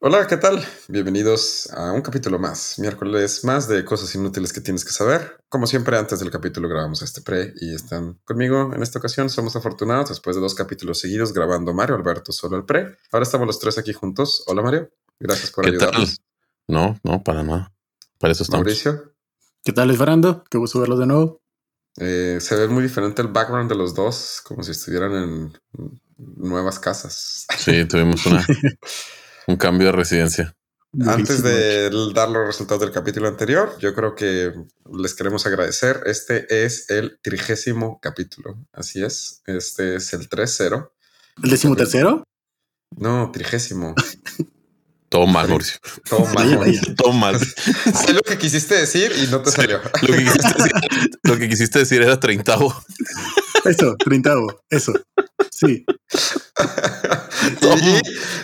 Hola, ¿qué tal? Bienvenidos a un capítulo más, miércoles más de cosas inútiles que tienes que saber. Como siempre, antes del capítulo grabamos este pre y están conmigo en esta ocasión. Somos afortunados después de dos capítulos seguidos grabando Mario Alberto solo el pre. Ahora estamos los tres aquí juntos. Hola Mario, gracias por ¿Qué ayudarnos. tal? No, no, para nada. Para eso estamos. Mauricio, ¿Qué tal, Esfarando? Qué gusto verlos de nuevo. eh, se ve muy diferente el background de los dos, como si estuvieran en nuevas casas. Sí, tuvimos una, un cambio de residencia. Antes de dar los resultados del capítulo anterior, yo creo que les queremos agradecer. Este es el trigésimo capítulo. Así es. Este es el 3-0. ¿El décimo tercero? No, trigésimo. Todo mal, Mauricio. Todo mal. Vaya, Todo mal. Sé lo que quisiste decir y no te salió. Lo que quisiste decir, lo que quisiste decir era treintavo. Eso, treintavo, eso. Sí.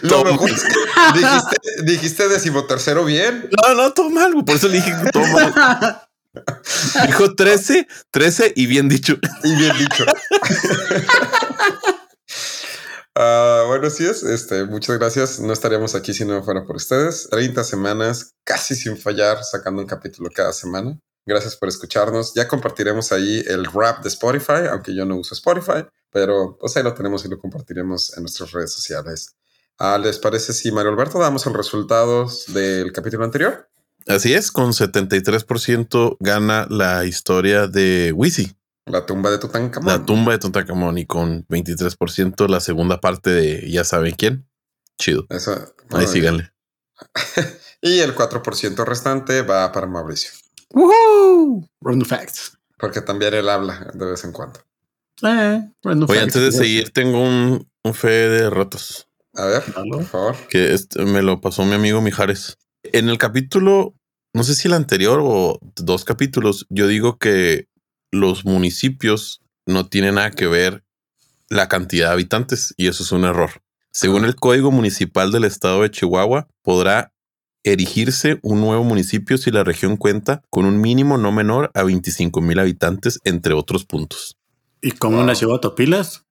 y lo mejor es que dijiste, dijiste decimotercero bien. No, no, todo mal. Por eso le dije todo mal. Dijo 13, 13 y bien dicho. Y bien dicho. Ah, bueno, sí es. Este, muchas gracias. No estaríamos aquí si no fuera por ustedes. 30 semanas casi sin fallar, sacando un capítulo cada semana. Gracias por escucharnos. Ya compartiremos ahí el rap de Spotify, aunque yo no uso Spotify, pero pues ahí lo tenemos y lo compartiremos en nuestras redes sociales. Ah, ¿Les parece si Mario Alberto damos los resultados del capítulo anterior? Así es, con 73% gana la historia de Wizzy, La tumba de Tutankamón. la tumba de Tutankamón, y con 23% la segunda parte de ya saben quién. Chido. Eso. Ahí muy síganle. Y el 4% restante va para Mauricio, ¡Woohoo! Random facts. porque también él habla de vez en cuando. Eh, Oye, antes de seguir, tengo un, un fe de ratos A ver, Dalo. por favor. que este me lo pasó mi amigo Mijares. En el capítulo, no sé si el anterior o dos capítulos, yo digo que los municipios no tienen nada que ver la cantidad de habitantes y eso es un error. Según el Código Municipal del Estado de Chihuahua, podrá erigirse un nuevo municipio si la región cuenta con un mínimo no menor a 25 mil habitantes, entre otros puntos. ¿Y cómo Wow. nació Autopilas?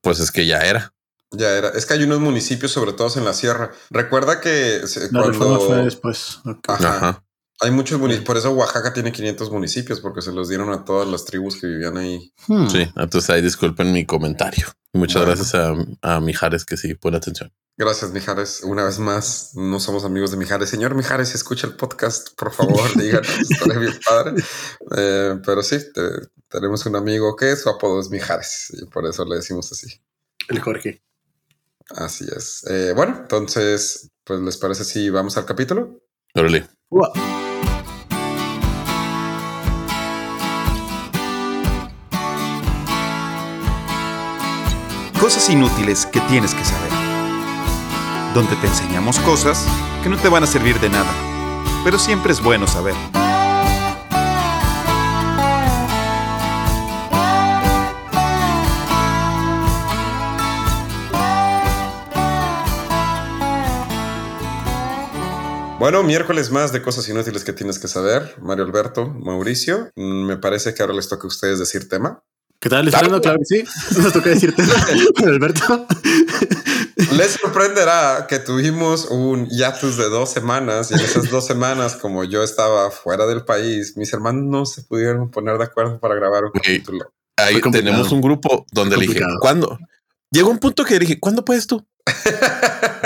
Pues es que ya era. Ya era. Es que hay unos municipios, sobre todo en la sierra. Recuerda que La reforma fue cuando después. Ok. Ajá. Ajá. Hay muchos municipios, por eso Oaxaca tiene 500 municipios, porque se los dieron a todas las tribus que vivían ahí. Hmm. Sí, entonces ahí disculpen mi comentario. Muchas Bueno. gracias a, a Mijares que sí pone atención. Gracias, Mijares. Una vez más, no somos amigos de Mijares. Señor Mijares, si escucha el podcast, por favor, díganos. Estaría bien padre. Eh, pero sí, te- tenemos un amigo que su apodo es Mijares y por eso le decimos así. El Jorge. Así es. Eh, bueno, entonces, pues, ¿les parece si vamos al capítulo? Órale. Wow. Cosas inútiles que tienes que saber. Donde te enseñamos cosas que no te van a servir de nada, pero siempre es bueno saber. Bueno, miércoles más de cosas inútiles que tienes que saber. Mario Alberto, Mauricio, me parece que ahora les toca a ustedes decir tema. ¿Qué tal, Esfarando? Claro que sí. Nos toca decirte, Alberto. Les sorprenderá que tuvimos un hiatus de dos semanas y en esas dos semanas, como yo estaba fuera del país, mis hermanos no se pudieron poner de acuerdo para grabar un Ok. capítulo. Ahí tenemos un grupo donde le dije. ¿cuándo? Llegó un punto que dije, ¿cuándo puedes tú?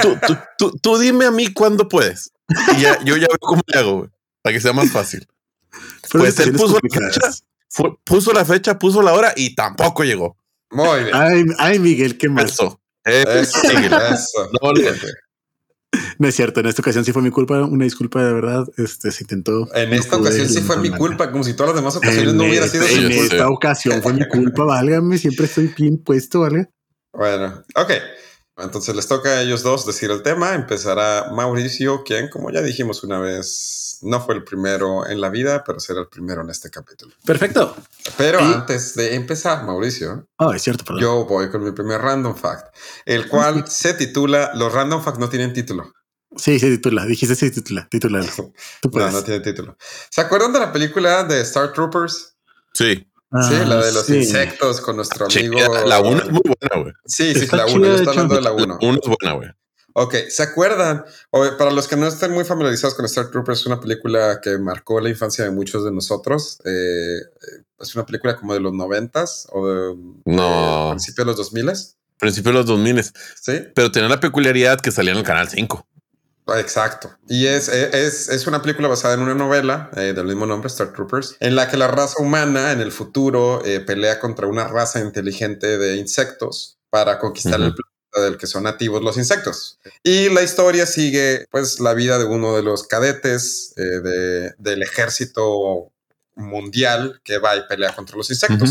tú, tú, tú- tú dime a mí cuándo puedes. Y ya, yo ya veo cómo le hago, güey, para que sea más fácil. Pues él puso la fecha, puso la fecha, puso la hora y tampoco llegó. Muy bien. Ay, ay, Miguel, qué mal. Eso. Eso. No, es cierto, en esta ocasión sí fue mi culpa, una disculpa de verdad. Este se intentó. En esta ocasión sí fue mi culpa, como si todas las demás ocasiones En, no hubiera sido esta- su en culpa. esta ocasión fue mi culpa, válgame, siempre estoy bien puesto, ¿vale? Bueno, ok. Entonces les toca a ellos dos decir el tema. Empezará Mauricio, quien, como ya dijimos una vez, no fue el primero en la vida, pero será el primero en este capítulo. Perfecto. Pero Y- antes de empezar, Mauricio, Ah, es cierto, perdón. yo voy con mi primer random fact, el cual se titula Los random facts no tienen título. Sí, se titula, dijiste se titula, titulalo. Tú No, puedes. no tiene título. ¿Se acuerdan de la película de Star Troopers? Sí. Ah, sí, la de los sí. insectos con nuestro Sí, amigo. La 1 es muy buena, güey. Sí, sí, Está la 1. chida, Yo de estoy hecho. hablando de la La 1. 1 es buena, güey. Ok, ¿se acuerdan? O, para los que no estén muy familiarizados con Star Troopers, es una película que marcó la infancia de muchos de nosotros. Eh, es una película como de los noventas o de, No. principio de los dos miles. Principio de los 2000, Sí, pero tenía la peculiaridad que salía en el canal 5. exacto. Y es, es, es una película basada en una novela eh, del mismo nombre, Star Troopers, en la que la raza humana en el futuro eh, pelea contra una raza inteligente de insectos para conquistar el planeta del que son nativos los insectos. Y la historia sigue pues la vida de uno de los cadetes eh, de- del ejército mundial que va y pelea contra los insectos.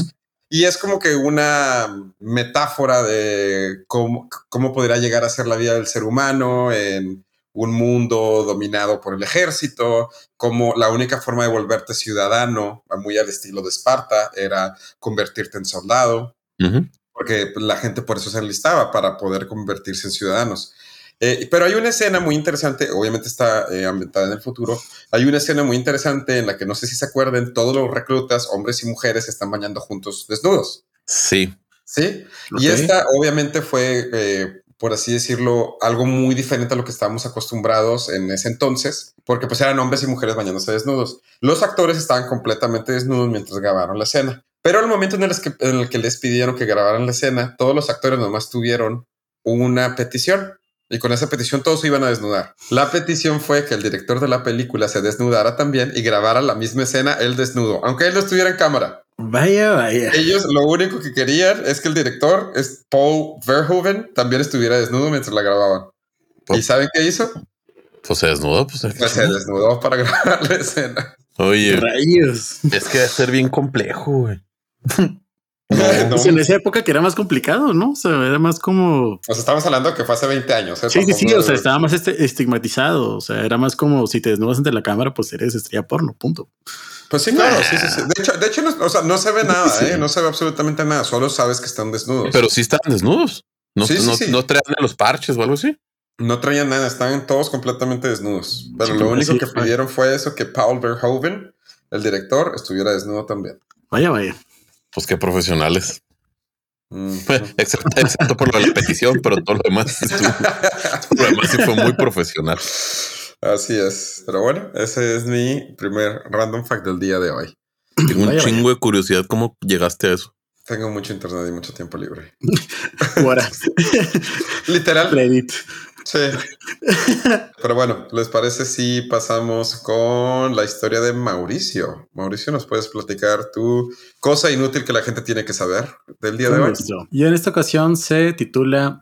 Y es como que una metáfora de cómo, cómo podría llegar a ser la vida del ser humano en un mundo dominado por el ejército, como la única forma de volverte ciudadano, muy al estilo de Esparta, era convertirte en soldado. Porque la gente por eso se enlistaba para poder convertirse en ciudadanos. Eh, pero hay una escena muy interesante, obviamente está eh, ambientada en el futuro, hay una escena muy interesante en la que no sé si se acuerden, todos los reclutas, hombres y mujeres, se están bañando juntos desnudos. Sí. ¿Sí? Y esta obviamente fue, eh, por así decirlo, algo muy diferente a lo que estábamos acostumbrados en ese entonces, porque pues eran hombres y mujeres bañándose desnudos. Los actores estaban completamente desnudos mientras grabaron la escena. Pero al momento en el, que, en el que les pidieron que grabaran la escena, todos los actores nomás tuvieron una petición. Y con esa petición todos se iban a desnudar. La petición fue que el director de la película se desnudara también y grabara la misma escena él desnudo, aunque él no estuviera en cámara. Vaya, vaya. Ellos lo único que querían es que el director, es Paul Verhoeven, también estuviera desnudo mientras la grababan. ¿Y saben qué hizo? Pues se desnudó. Pues, Pues se desnudó para grabar la escena. Oye, Rayos. es que debe ser bien complejo, güey. No, Pues en esa época que era más complicado, ¿no? O sea, era más como. Pues estamos hablando que fue hace 20 años. ¿eh? Sí, sí, sí. O sea, estaba más este- estigmatizado. O sea, era más como si te desnudas ante la cámara, pues eres estrella porno. Punto. Pues sí, claro, sí, sí, sí. De hecho, de hecho no, o sea, no se ve nada, Sí. ¿eh? No se ve absolutamente nada. Solo sabes que están desnudos. Pero sí están desnudos. No, Sí, sí, no, sí. no traen los parches o algo así. No traían nada, estaban todos completamente desnudos. Pero Sí, lo único que pidieron fue eso, que Paul Verhoeven, el director, estuviera desnudo también. Vaya, vaya. Pues qué profesionales. Mm. Excepto, excepto por lo de la petición, pero todo lo demás, estuvo- todo lo demás sí fue muy profesional. Así es. Pero bueno, ese es mi primer random fact del día de hoy. Tengo un Vaya, vaya. chingo de curiosidad cómo llegaste a eso. Tengo mucho internet y mucho tiempo libre. Literal. Reddit. Sí. Pero bueno, ¿les parece si pasamos con la historia de Mauricio? Mauricio, ¿nos puedes platicar tu cosa inútil que la gente tiene que saber del día de hoy? Y en esta ocasión se titula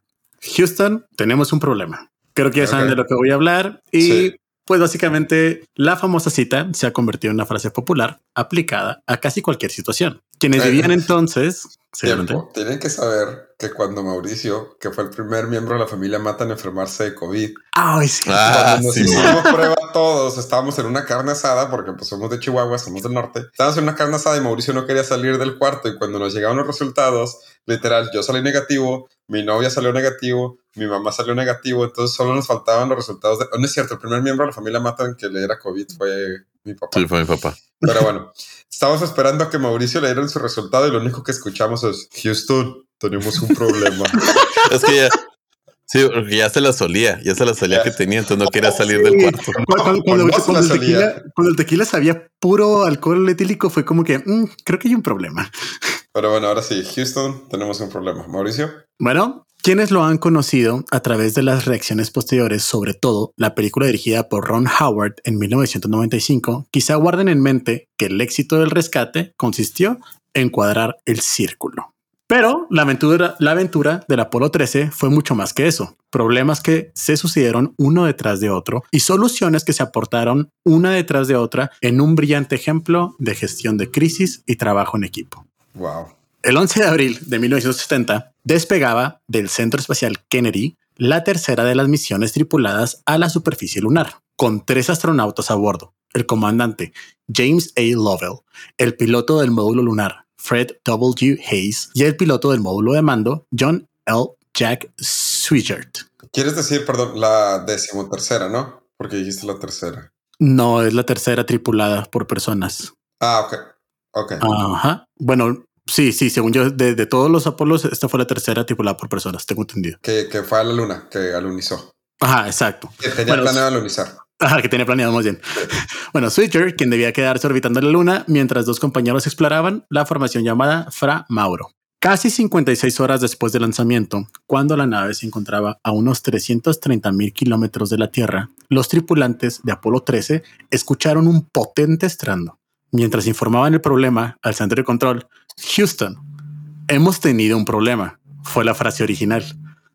Houston, tenemos un problema. Creo que ya saben de lo que voy a hablar. Y Sí. pues básicamente la famosa cita se ha convertido en una frase popular aplicada a casi cualquier situación. Quienes vivían entonces. Tiempo. Tienen que saber que cuando Mauricio, que fue el primer miembro de la familia Matan a enfermarse de COVID, Ay, sí. Ah, Cuando nos sí. hicimos prueba todos, estábamos en una carne asada, porque pues somos de Chihuahua, somos del norte. Estábamos en una carne asada y Mauricio no quería salir del cuarto. Y cuando nos llegaron los resultados, literal, yo salí negativo, mi novia salió negativo, mi mamá salió negativo. Entonces solo nos faltaban los resultados de. no es cierto, el primer miembro de la familia Matan que le era COVID fue mi papá. Sí, fue mi papá. Pero bueno, estábamos esperando a que Mauricio le dieran su resultado y lo único que escuchamos es: Houston, tenemos un problema. Es que ya, sí, porque ya se la solía, ya se la solía que tenía, entonces no quería salir del Sí. cuarto. Cuando, cuando- cuando- el tequila, cuando el tequila sabía puro alcohol etílico, fue como que "Mm, creo que hay un problema. Pero bueno, ahora sí, Houston, tenemos un problema. Mauricio. Bueno, quienes lo han conocido a través de las reacciones posteriores, sobre todo la película dirigida por Ron Howard en 1995, quizá guarden en mente que el éxito del rescate consistió en cuadrar el círculo. Pero la aventura, la del Apolo 13 fue mucho más que eso. Problemas que se sucedieron uno detrás de otro y soluciones que se aportaron una detrás de otra en un brillante ejemplo de gestión de crisis y trabajo en equipo. Wow. El 11 de abril de 1970 despegaba del Centro Espacial Kennedy la tercera de las misiones tripuladas a la superficie lunar, con tres astronautas a bordo, el comandante James A. Lovell, el piloto del módulo lunar Fred W. Hayes y el piloto del módulo de mando John L. Jack Swigert. ¿Quieres decir, perdón, la decimotercera, no? Porque dijiste la tercera. No es la tercera tripulada por personas. Ah, ok. Ok. Ajá. Bueno, sí, sí, según yo, de, de todos los Apolos, esta fue la tercera tripulada por personas, tengo entendido. Que, que fue a la luna, que alunizó. Ajá, exacto. Que tenía Bueno, planeado alunizar. Ajá, que tenía planeado más bien. Bueno, Switcher, quien debía quedarse orbitando la luna mientras dos compañeros exploraban la formación llamada Fra Mauro. Casi 56 horas después del lanzamiento, cuando la nave se encontraba a unos 330 mil kilómetros de la Tierra, los tripulantes de Apolo 13 escucharon un potente estrando. Mientras informaban el problema al centro de control, Houston, hemos tenido un problema, fue la frase original.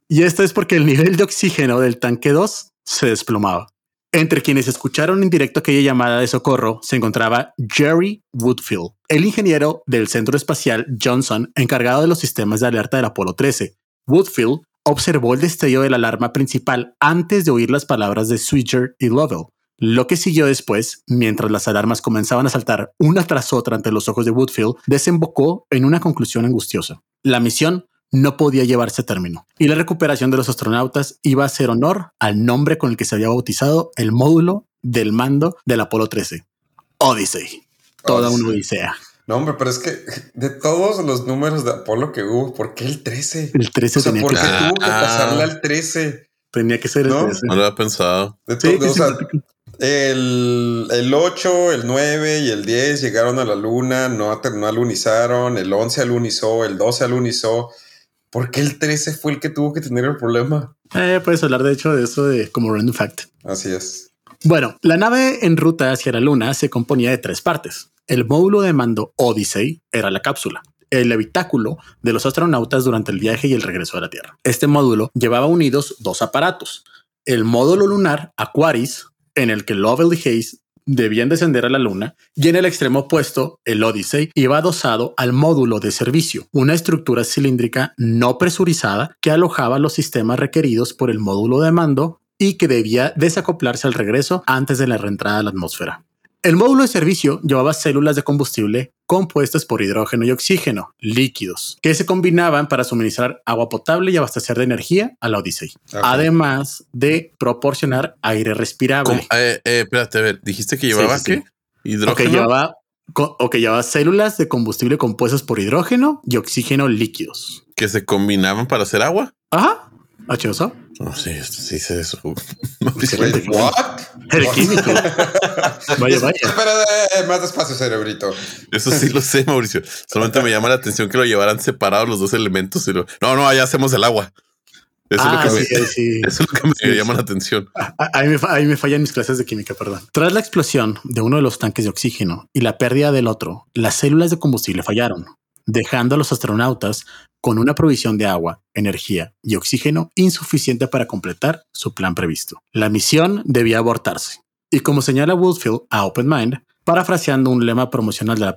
Y esto es porque el nivel de oxígeno del tanque 2 se desplomaba. Entre quienes escucharon en directo aquella llamada de socorro se encontraba Jerry Woodfield, el ingeniero del Centro Espacial Johnson encargado de los sistemas de alerta del Apolo 13. Woodfield observó el destello de la alarma principal antes de oír las palabras de Switcher y Lovell. Lo que siguió después, mientras las alarmas comenzaban a saltar una tras otra ante los ojos de Woodfield, desembocó en una conclusión angustiosa. La misión no podía llevarse a término y la recuperación de los astronautas iba a hacer honor al nombre con el que se había bautizado el módulo del mando del Apolo 13, Odyssey. Toda Odyssey. una odisea. No, hombre, pero es que de todos los números de Apolo que hubo, ¿por qué el 13? El 13 O sea, tenía, ¿por que, qué tuvo que ah. pasarle al 13? tenía que ser el ¿No? 13. No lo había pensado. De Sí, o sea. El, el 8, el 9 y el 10 llegaron a la luna, no, no alunizaron, el 11 alunizó, el 12 alunizó. ¿Por qué el 13 fue el que tuvo que tener el problema? Eh, puedes hablar de hecho de eso de como random fact. Así es. Bueno, la nave en ruta hacia la Luna se componía de tres partes. El módulo de mando Odyssey era la cápsula, el habitáculo de los astronautas durante el viaje y el regreso a la Tierra. Este módulo llevaba unidos dos aparatos. El módulo lunar Aquaris, en el que Lovell y Hayes debían descender a la Luna, y en el extremo opuesto, el Odyssey iba adosado al módulo de servicio, una estructura cilíndrica no presurizada que alojaba los sistemas requeridos por el módulo de mando y que debía desacoplarse al regreso antes de la reentrada a la atmósfera. El módulo de servicio llevaba células de combustible compuestas por hidrógeno y oxígeno, líquidos, que se combinaban para suministrar agua potable y abastecer de energía a la Odyssey, además de proporcionar aire respirable. Eh, eh, espérate, a ver, dijiste que llevaba Sí, sí, qué? sí. Hidrógeno. que llevaba, o que llevaba células de combustible compuestas por hidrógeno y oxígeno líquidos. que se combinaban para hacer agua. Ajá. H2O. No, sí, sí, sé eso. Excelente. What? El químico. Vaya, vaya. Espera, eh, más despacio, cerebrito. Eso sí lo sé, Mauricio. Solamente me llama la atención que lo llevaran separados los dos elementos. Y lo... No, no, allá hacemos el agua. Eso Ah, es lo que sí, me, sí. eso es lo que me Sí, llama sí. la atención. Ah, Ahí me, ahí me fallan mis clases de química, perdón. Tras la explosión de uno de los tanques de oxígeno y la pérdida del otro, las células de combustible fallaron, dejando a los astronautas con una provisión de agua, energía y oxígeno insuficiente para completar su plan previsto. La misión debía abortarse. Y como señala Woodfield a Open Mind, parafraseando un lema promocional de la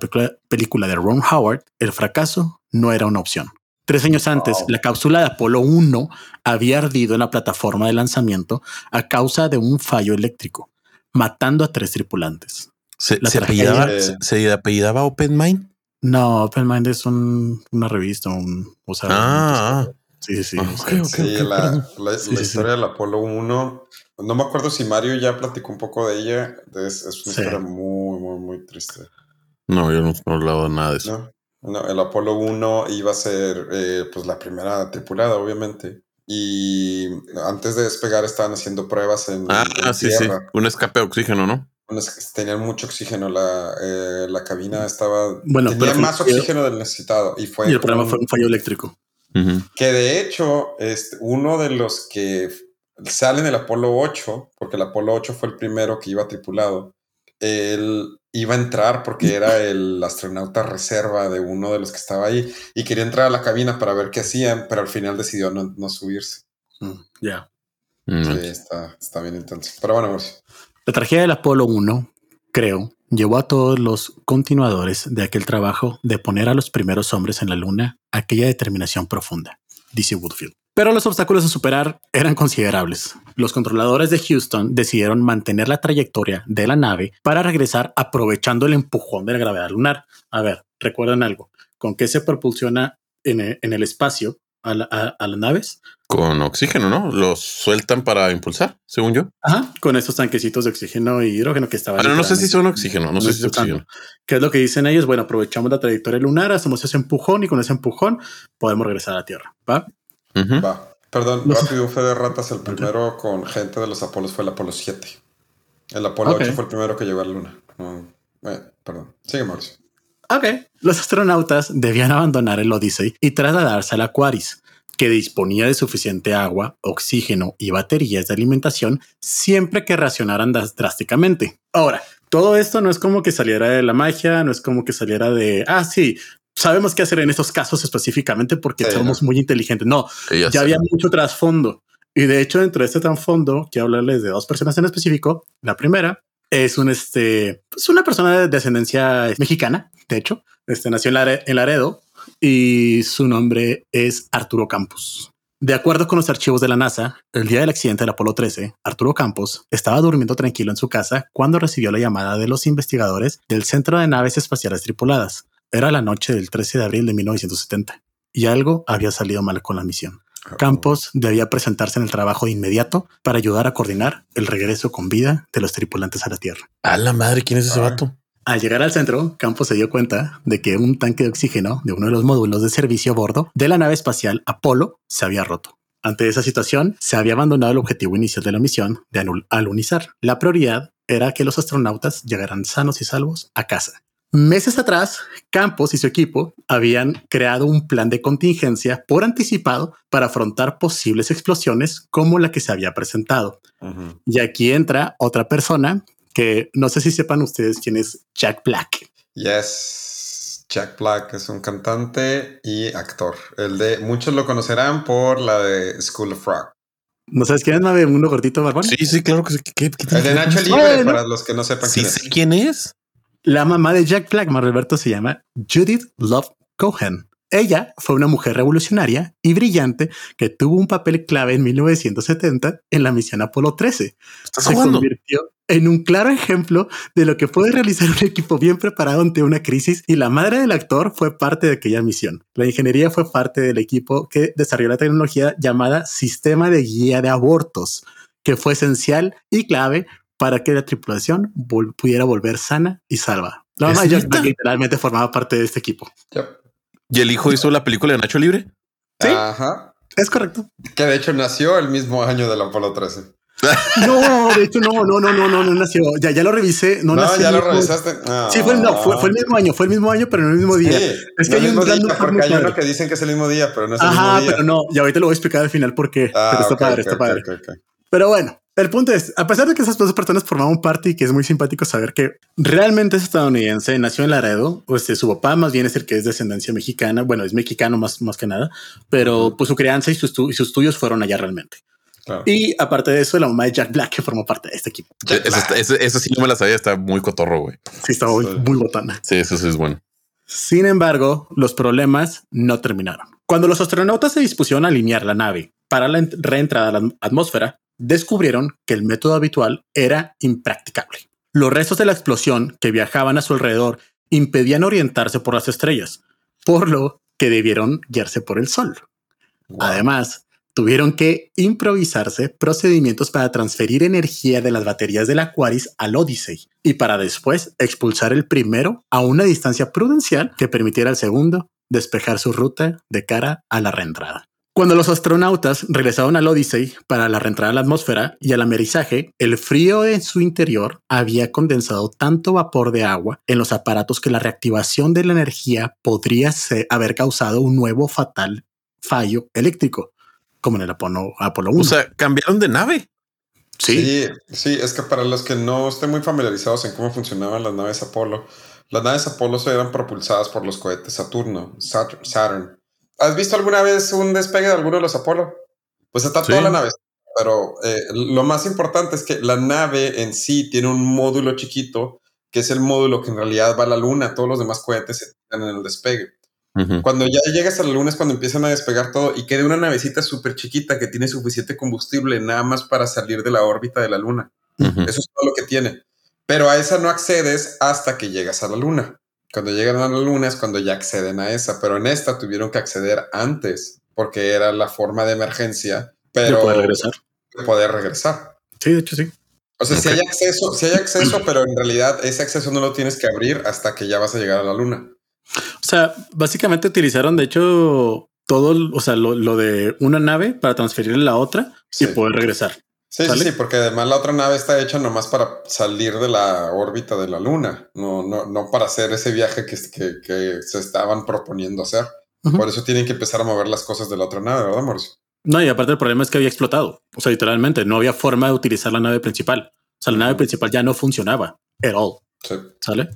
película, de Ron Howard, el fracaso no era una opción. Tres años antes, Wow. la cápsula de Apolo 1 había ardido en la plataforma de lanzamiento a causa de un fallo eléctrico, matando a tres tripulantes. ¿Se, apellidaba, se apellidaba Open Mind? No, Open Mind es un- una revista, un, o sea, Ah, sí, sí, sí. Ah, o sea. Sí, la, perdón. la- Sí, la sí, historia del Apolo 1. No me acuerdo si Mario ya platicó un poco de ella. Es, es una Sí. historia muy, muy, muy triste. no, yo no, no he hablado nada de eso. ¿no? No, el Apolo 1 iba a ser eh, pues la primera tripulada, obviamente. Y antes de despegar estaban haciendo pruebas en, Ah, en sí, sí. Un escape de oxígeno, ¿no? Bueno, es que Tenían mucho oxígeno, la, eh, la cabina estaba... Bueno, tenía pero más oxígeno del necesitado. Y fue y el problema un- fue un fallo eléctrico. Que de hecho, este, uno de los que sale en el Apolo 8, porque el Apolo 8 fue el primero que iba tripulado, él iba a entrar porque era el astronauta reserva de uno de los que estaba ahí y quería entrar a la cabina para ver qué hacían, pero al final decidió no, no subirse. Mm, Ya. Mm. Sí, está, está bien intenso. Pero bueno, Mauricio. La tragedia del Apolo 1, creo, llevó a todos los continuadores de aquel trabajo de poner a los primeros hombres en la luna aquella determinación profunda, dice Woodfield. Pero los obstáculos a superar eran considerables. Los controladores de Houston decidieron mantener la trayectoria de la nave para regresar aprovechando el empujón de la gravedad lunar. A ver, recuerden algo. ¿Con qué se propulsiona en el, espacio a, la- a- a las naves? Con oxígeno, ¿no? Los sueltan para impulsar, según yo. Ajá, con estos tanquecitos de oxígeno y hidrógeno que estaban. Ah, no, no sé si son oxígeno, no sé si es oxígeno. ¿Qué es lo que dicen ellos? Bueno, aprovechamos la trayectoria lunar, hacemos ese empujón y con ese empujón podemos regresar a la Tierra. ¿va? Ujú. Va. Perdón, Los- Rápido Fe de Ratas, el primero con gente de los Apolos fue el Apolo 7. El Apolo Ok. 8 fue el primero que llegó a la Luna. No, eh, perdón. Sigue, Mauricio. Ok. Los astronautas debían abandonar el Odyssey y trasladarse al Aquaris, que disponía de suficiente agua, oxígeno y baterías de alimentación siempre que racionaran drásticamente. Ahora, todo esto no es como que saliera de la magia, no es como que saliera de, ah, sí, sabemos qué hacer en estos casos específicamente porque Sí, somos muy inteligentes. No, Sí, ya ya había mucho trasfondo. Y de hecho, dentro de este trasfondo, quiero hablarles de dos personas en específico. La primera es un este, es una persona de descendencia mexicana, de hecho, este nació en, Lare- en Laredo y su nombre es Arturo Campos. De acuerdo con los archivos de la NASA, el día del accidente del Apolo 13, Arturo Campos estaba durmiendo tranquilo en su casa cuando recibió la llamada de los investigadores del Centro de Naves Espaciales Tripuladas. Era la noche del 13 de abril de 1970 y algo había salido mal con la misión. Campos debía presentarse en el trabajo de inmediato para ayudar a coordinar el regreso con vida de los tripulantes a la Tierra. A la madre, ¿quién es ese Ah. vato? Al llegar al centro, Campos se dio cuenta de que un tanque de oxígeno de uno de los módulos de servicio a bordo de la nave espacial Apolo se había roto. Ante esa situación, se había abandonado el objetivo inicial de la misión de alunizar. La prioridad era que los astronautas llegaran sanos y salvos a casa. Meses atrás, Campos y su equipo habían creado un plan de contingencia por anticipado para afrontar posibles explosiones como la que se había presentado. Y aquí entra otra persona que no sé si sepan ustedes quién es Jack Black. Yes. Jack Black es un cantante y actor. El de muchos lo conocerán por la de School of Rock. ¿No sabes quién es Mabe? Uno gordito barbón. Sí, sí, claro que sí. ¿Qué, El de Nacho? Libre, Bueno. para los que no sepan Sí, quién es. quién es. La mamá de Jack Black, Alberto, se llama Judith Love Cohen. Ella fue una mujer revolucionaria y brillante que tuvo un papel clave en 1970 en la misión Apolo 13. ¿Estás Se jugando? convirtió en un claro ejemplo de lo que puede realizar un equipo bien preparado ante una crisis y la madre del actor fue parte de aquella misión. La ingeniería fue parte del equipo que desarrolló la tecnología llamada sistema de guía de abortos, que fue esencial y clave para que la tripulación vol- pudiera volver sana y salva. La mamá literalmente formaba parte de este equipo. Yep. ¿Y el hijo hizo la película de Nacho Libre? Sí. Ajá. Es correcto. Que de hecho nació el mismo año del Apolo 13. No, de hecho, no, no, no, no, no, no nació. Ya, ya lo revisé. No, No, nació ya lo revisaste. Sí, fue, no, fue, fue el mismo año, fue el mismo año, pero no el mismo Sí, día. es que hay un día, porque hay uno que dicen que es el mismo día, pero no es el Ajá, mismo día. pero no, y ahorita lo voy a explicar al final porque Ah, pero está padre, está padre. Pero bueno, el punto es, a pesar de que esas dos personas formaban parte y que es muy simpático saber que realmente es estadounidense, nació en Laredo, pues eh, su papá más bien es el que es de descendencia mexicana, bueno, es mexicano más, más que nada, pero pues su crianza y sus, estu- y sus estudios fueron allá realmente. Claro. Y aparte de eso, la mamá de Jack Black que formó parte de este equipo. Esa sí no me la sabía, está muy cotorro, güey. Sí, estaba muy, muy botana. Sí, eso sí es bueno. Sin embargo, los problemas no terminaron. Cuando los astronautas se dispusieron a alinear la nave para la ent- reentrada a la atm- atmósfera, descubrieron que el método habitual era impracticable. Los restos de la explosión que viajaban a su alrededor impedían orientarse por las estrellas, por lo que debieron guiarse por el sol. Wow. Además, tuvieron que improvisarse procedimientos para transferir energía de las baterías del Aquaris al Odyssey y para después expulsar el primero a una distancia prudencial que permitiera al segundo despejar su ruta de cara a la reentrada. Cuando los astronautas regresaron al Odyssey para la reentrada a la atmósfera y al amerizaje, el frío en su interior había condensado tanto vapor de agua en los aparatos que la reactivación de la energía podría haber causado un nuevo fatal fallo eléctrico, como en el Apolo, Apolo 1. O sea, cambiaron de nave. sí, Sí, sí, es que para los que no estén muy familiarizados en cómo funcionaban las naves Apolo, las naves Apolo eran propulsadas por los cohetes Saturno, Saturn. Saturn. ¿Has visto alguna vez un despegue de alguno de los Apolo? Pues está Sí. toda la nave, pero eh, lo más importante es que la nave en sí tiene un módulo chiquito, que es el módulo que en realidad va a la luna, todos los demás cohetes se tiran en el despegue. Cuando ya llegas a la luna es cuando empiezan a despegar todo y queda una navecita súper chiquita que tiene suficiente combustible nada más para salir de la órbita de la luna. Eso es todo lo que tiene. Pero a esa no accedes hasta que llegas a la luna. Cuando llegan a la luna es cuando ya acceden a esa, pero en esta tuvieron que acceder antes porque era la forma de emergencia, pero de poder regresar. de poder regresar. Sí, de hecho sí. O sea, si hay acceso, si hay acceso, pero en realidad ese acceso no lo tienes que abrir hasta que ya vas a llegar a la luna. O sea, básicamente utilizaron, de hecho, todo, o sea, lo, lo de una nave para transferirle la otra Sí. y poder regresar. Sí, sí, ¿Sale? sí, porque además la otra nave está hecha nomás para salir de la órbita de la Luna, no, no, no para hacer ese viaje que, que, que se estaban proponiendo hacer. Por eso tienen que empezar a mover las cosas de la otra nave, ¿verdad, Mauricio? No, y aparte el problema es que había explotado. O sea, literalmente no había forma de utilizar la nave principal. O sea, la nave principal ya no funcionaba at all. Sí. ¿Sale?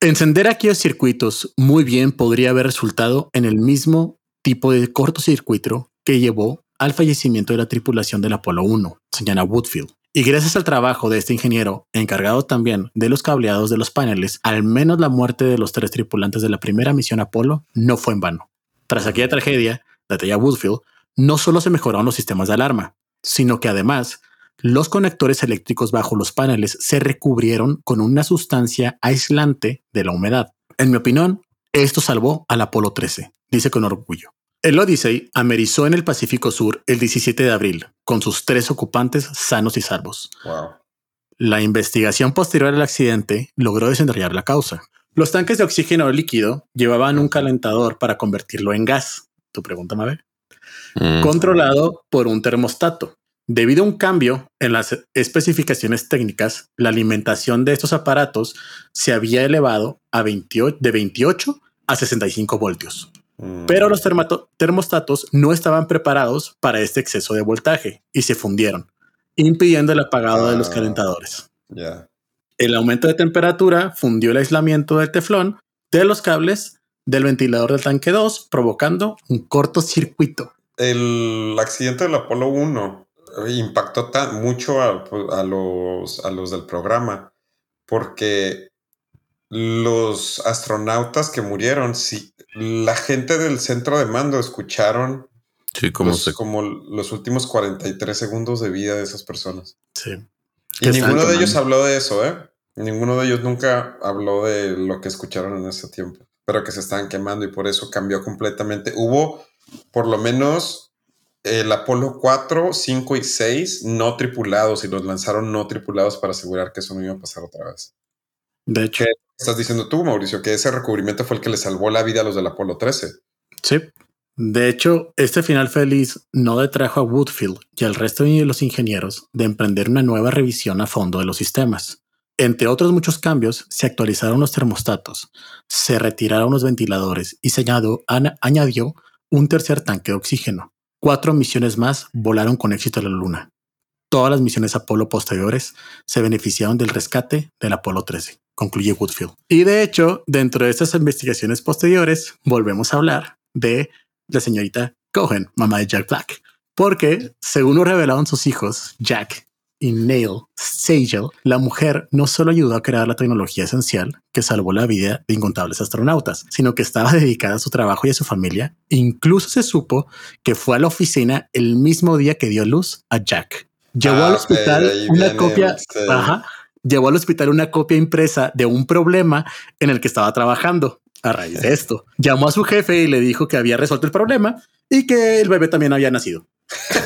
Encender aquellos circuitos muy bien podría haber resultado en el mismo tipo de cortocircuito que llevó al fallecimiento de la tripulación del Apolo 1, señala Woodfield. Y gracias al trabajo de este ingeniero, encargado también de los cableados de los paneles, al menos la muerte de los tres tripulantes de la primera misión Apolo no fue en vano. Tras aquella tragedia, detalla Woodfield, no solo se mejoraron los sistemas de alarma, sino que además los conectores eléctricos bajo los paneles se recubrieron con una sustancia aislante de la humedad. En mi opinión, esto salvó al Apolo 13, dice con orgullo. El Odyssey amerizó en el Pacífico Sur el 17 de abril, con sus tres ocupantes sanos y salvos. Wow. La investigación posterior al accidente logró desentrañar la causa. Los tanques de oxígeno líquido llevaban un calentador para convertirlo en gas. Tu pregunta, Mabel Mm. controlado por un termostato. Debido a un cambio en las especificaciones técnicas, la alimentación de estos aparatos se había elevado a 28, de 28 a 65 voltios. Mm. Pero los termostatos no estaban preparados para este exceso de voltaje y se fundieron, impidiendo el apagado de los Ah. calentadores. Ya. El aumento de temperatura fundió el aislamiento del teflón de los cables del ventilador del tanque 2, provocando un cortocircuito. El accidente del Apolo 1 impactó tan mucho a, a los, a los del programa porque los astronautas que murieron, si la gente del centro de mando escucharon Sí, como los- se como los últimos 43 segundos de vida de esas personas. Sí. Y ninguno de ellos habló de eso, ¿eh? Ninguno de ellos nunca habló de lo que escucharon en ese tiempo, pero que se estaban quemando y por eso cambió completamente. Hubo por lo menos el Apolo 4, 5 y 6 no tripulados y los lanzaron no tripulados para asegurar que eso no iba a pasar otra vez. De hecho, Estás diciendo tú, Mauricio, que ese recubrimiento fue el que le salvó la vida a los del Apolo 13. sí. De hecho, este final feliz no detrajo a Woodfield y al resto de los ingenieros de emprender una nueva revisión a fondo de los sistemas. Entre otros muchos cambios, se actualizaron los termostatos, se retiraron los ventiladores y se añadió, un tercer tanque de oxígeno. Cuatro misiones más volaron con éxito a la Luna. Todas las misiones Apolo posteriores se beneficiaron del rescate del Apolo 13, concluye Woodfield. Y de hecho, dentro de estas investigaciones posteriores, volvemos a hablar de la señorita Cohen, mamá de Jack Black, porque según lo revelaron sus hijos, Jack y Neil Sagel, la mujer no solo ayudó a crear la tecnología esencial que salvó la vida de incontables astronautas, sino que estaba dedicada a su trabajo y a su familia. Incluso se supo que fue a la oficina el mismo día que dio luz a Jack. Llevó Ah, al hospital ahí una copia, el- ajá, llevó al hospital una copia impresa de un problema en el que estaba trabajando. A raíz de esto, llamó a su jefe y le dijo que había resuelto el problema y que el bebé también había nacido.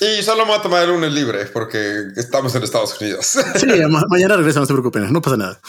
Y solo me voy a tomar el lunes libre porque estamos en Estados Unidos. Sí, ma- mañana regresamos, no se preocupen, no pasa nada.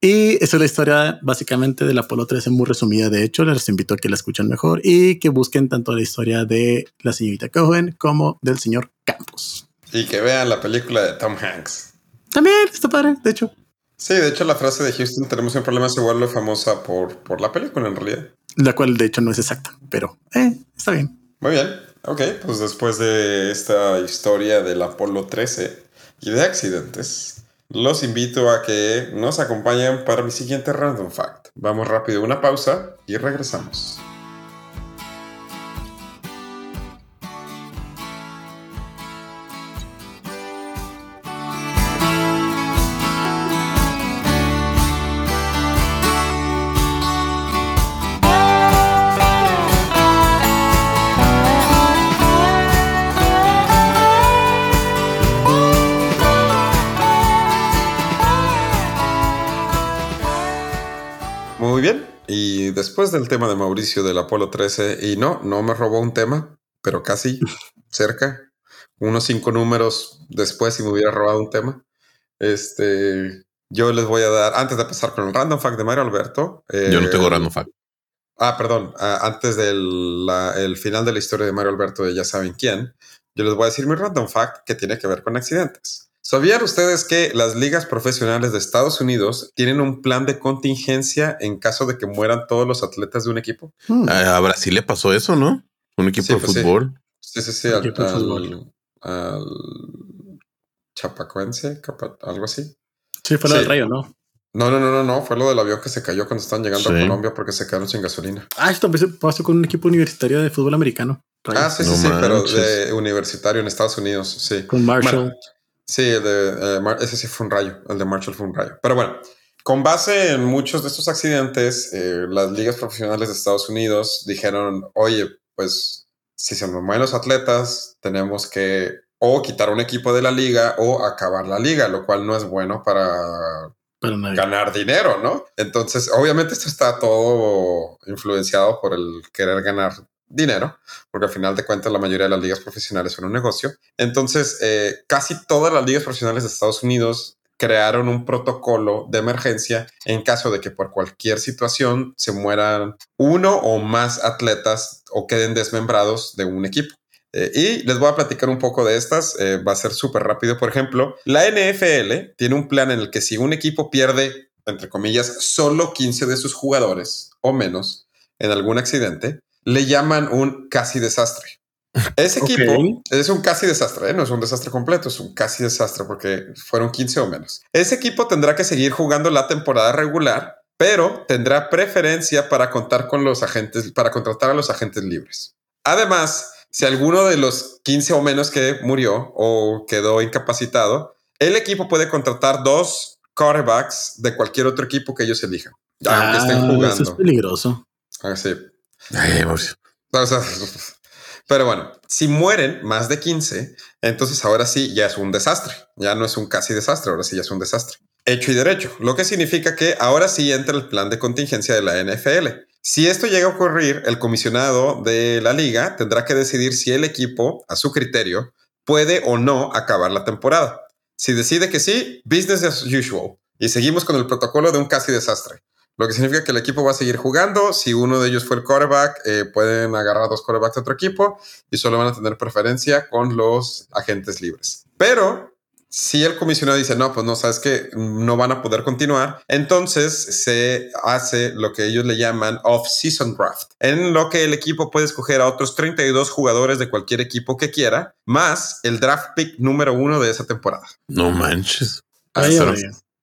Y esa es la historia básicamente del Apolo 13 muy resumida. De hecho, les invito a que la escuchen mejor y que busquen tanto la historia de la señorita Cohen como del señor Campos. y que vean la película de Tom Hanks. También está padre, de hecho. Sí, de hecho la frase de Houston tenemos un problema se vuelve famosa por, por la película en realidad. La cual de hecho no es exacta, pero eh, está bien. Muy bien, ok, pues después de esta historia del Apolo 13 y de accidentes, los invito a que nos acompañen para mi siguiente Random Fact. Vamos rápido una pausa y regresamos. Después del tema de Mauricio del Apolo 13, y no, no me robó un tema, pero casi cerca, unos cinco números después si me hubiera robado un tema. Este, yo les voy a dar, antes de empezar con el random fact de Mario Alberto. Yo no tengo eh, random fact. Ah, perdón, ah, antes del la- el final de la historia de Mario Alberto de ya saben quién, yo les voy a decir mi random fact que tiene que ver con accidentes. ¿Sabían ustedes que las ligas profesionales de Estados Unidos tienen un plan de contingencia en caso de que mueran todos los atletas de un equipo? Hmm. A, Brasil le pasó eso, ¿no? Un equipo Sí, de pues fútbol. Sí, sí, sí, al, al- al Chapacuense, capa- algo así. Sí, fue lo Sí. del rayo, ¿no? No, no, no, no, no, fue lo del avión que se cayó cuando estaban llegando Sí. a Colombia porque se quedaron sin gasolina. Ah, esto también pasó con un equipo universitario de fútbol americano. Ah, sí, sí, sí, pero de universitario en Estados Unidos, sí. Con Marshall. Sí, el de, eh, ese sí fue un rayo, el de Marshall fue un rayo. Pero bueno, con base en muchos de estos accidentes, eh, las ligas profesionales de Estados Unidos dijeron, oye, pues si se nos mueren los atletas, tenemos que o quitar un equipo de la liga o acabar la liga, lo cual no es bueno para ganar dinero, ¿no? Entonces, obviamente esto está todo influenciado por el querer ganar dinero, porque al final de cuentas la mayoría de las ligas profesionales son un negocio. Entonces, eh, casi todas las ligas profesionales de Estados Unidos crearon un protocolo de emergencia en caso de que por cualquier situación se mueran uno o más atletas o queden desmembrados de un equipo. Eh, y les voy a platicar un poco de estas. eh, va a ser súper rápido. Por ejemplo, la NFL tiene un plan en el que si un equipo pierde, entre comillas, solo 15 de sus jugadores o menos en algún accidente, le llaman un casi desastre. Ese equipo es un casi desastre, ¿eh? no es un desastre completo, es un casi desastre porque fueron 15 o menos. Ese equipo tendrá que seguir jugando la temporada regular, pero tendrá preferencia para contar con los agentes, para contratar a los agentes libres. Además, si alguno de los 15 o menos que murió o quedó incapacitado, el equipo puede contratar dos quarterbacks de cualquier otro equipo que ellos elijan, aunque estén Ah, Eso es jugando. peligroso. Así. Pues, pero bueno, si mueren más de 15, entonces ahora sí ya es un desastre. Ya no es un casi desastre, ahora sí ya es un desastre. Hecho y derecho, lo que significa que ahora sí entra el plan de contingencia de la NFL. Si esto llega a ocurrir, el comisionado de la liga tendrá que decidir si el equipo, a su criterio, puede o no acabar la temporada. Si decide que sí, business as usual. Y seguimos con el protocolo de un casi desastre. Lo que significa que el equipo va a seguir jugando. Si uno de ellos fue el quarterback, eh, pueden agarrar dos quarterbacks de otro equipo y solo van a tener preferencia con los agentes libres. Pero si el comisionado dice, no, pues no, sabes que no van a poder continuar, entonces se hace lo que ellos le llaman off-season draft, en lo que el equipo puede escoger a otros 32 jugadores de cualquier equipo que quiera, más el draft pick número uno de esa temporada. no manches. Ay, espero,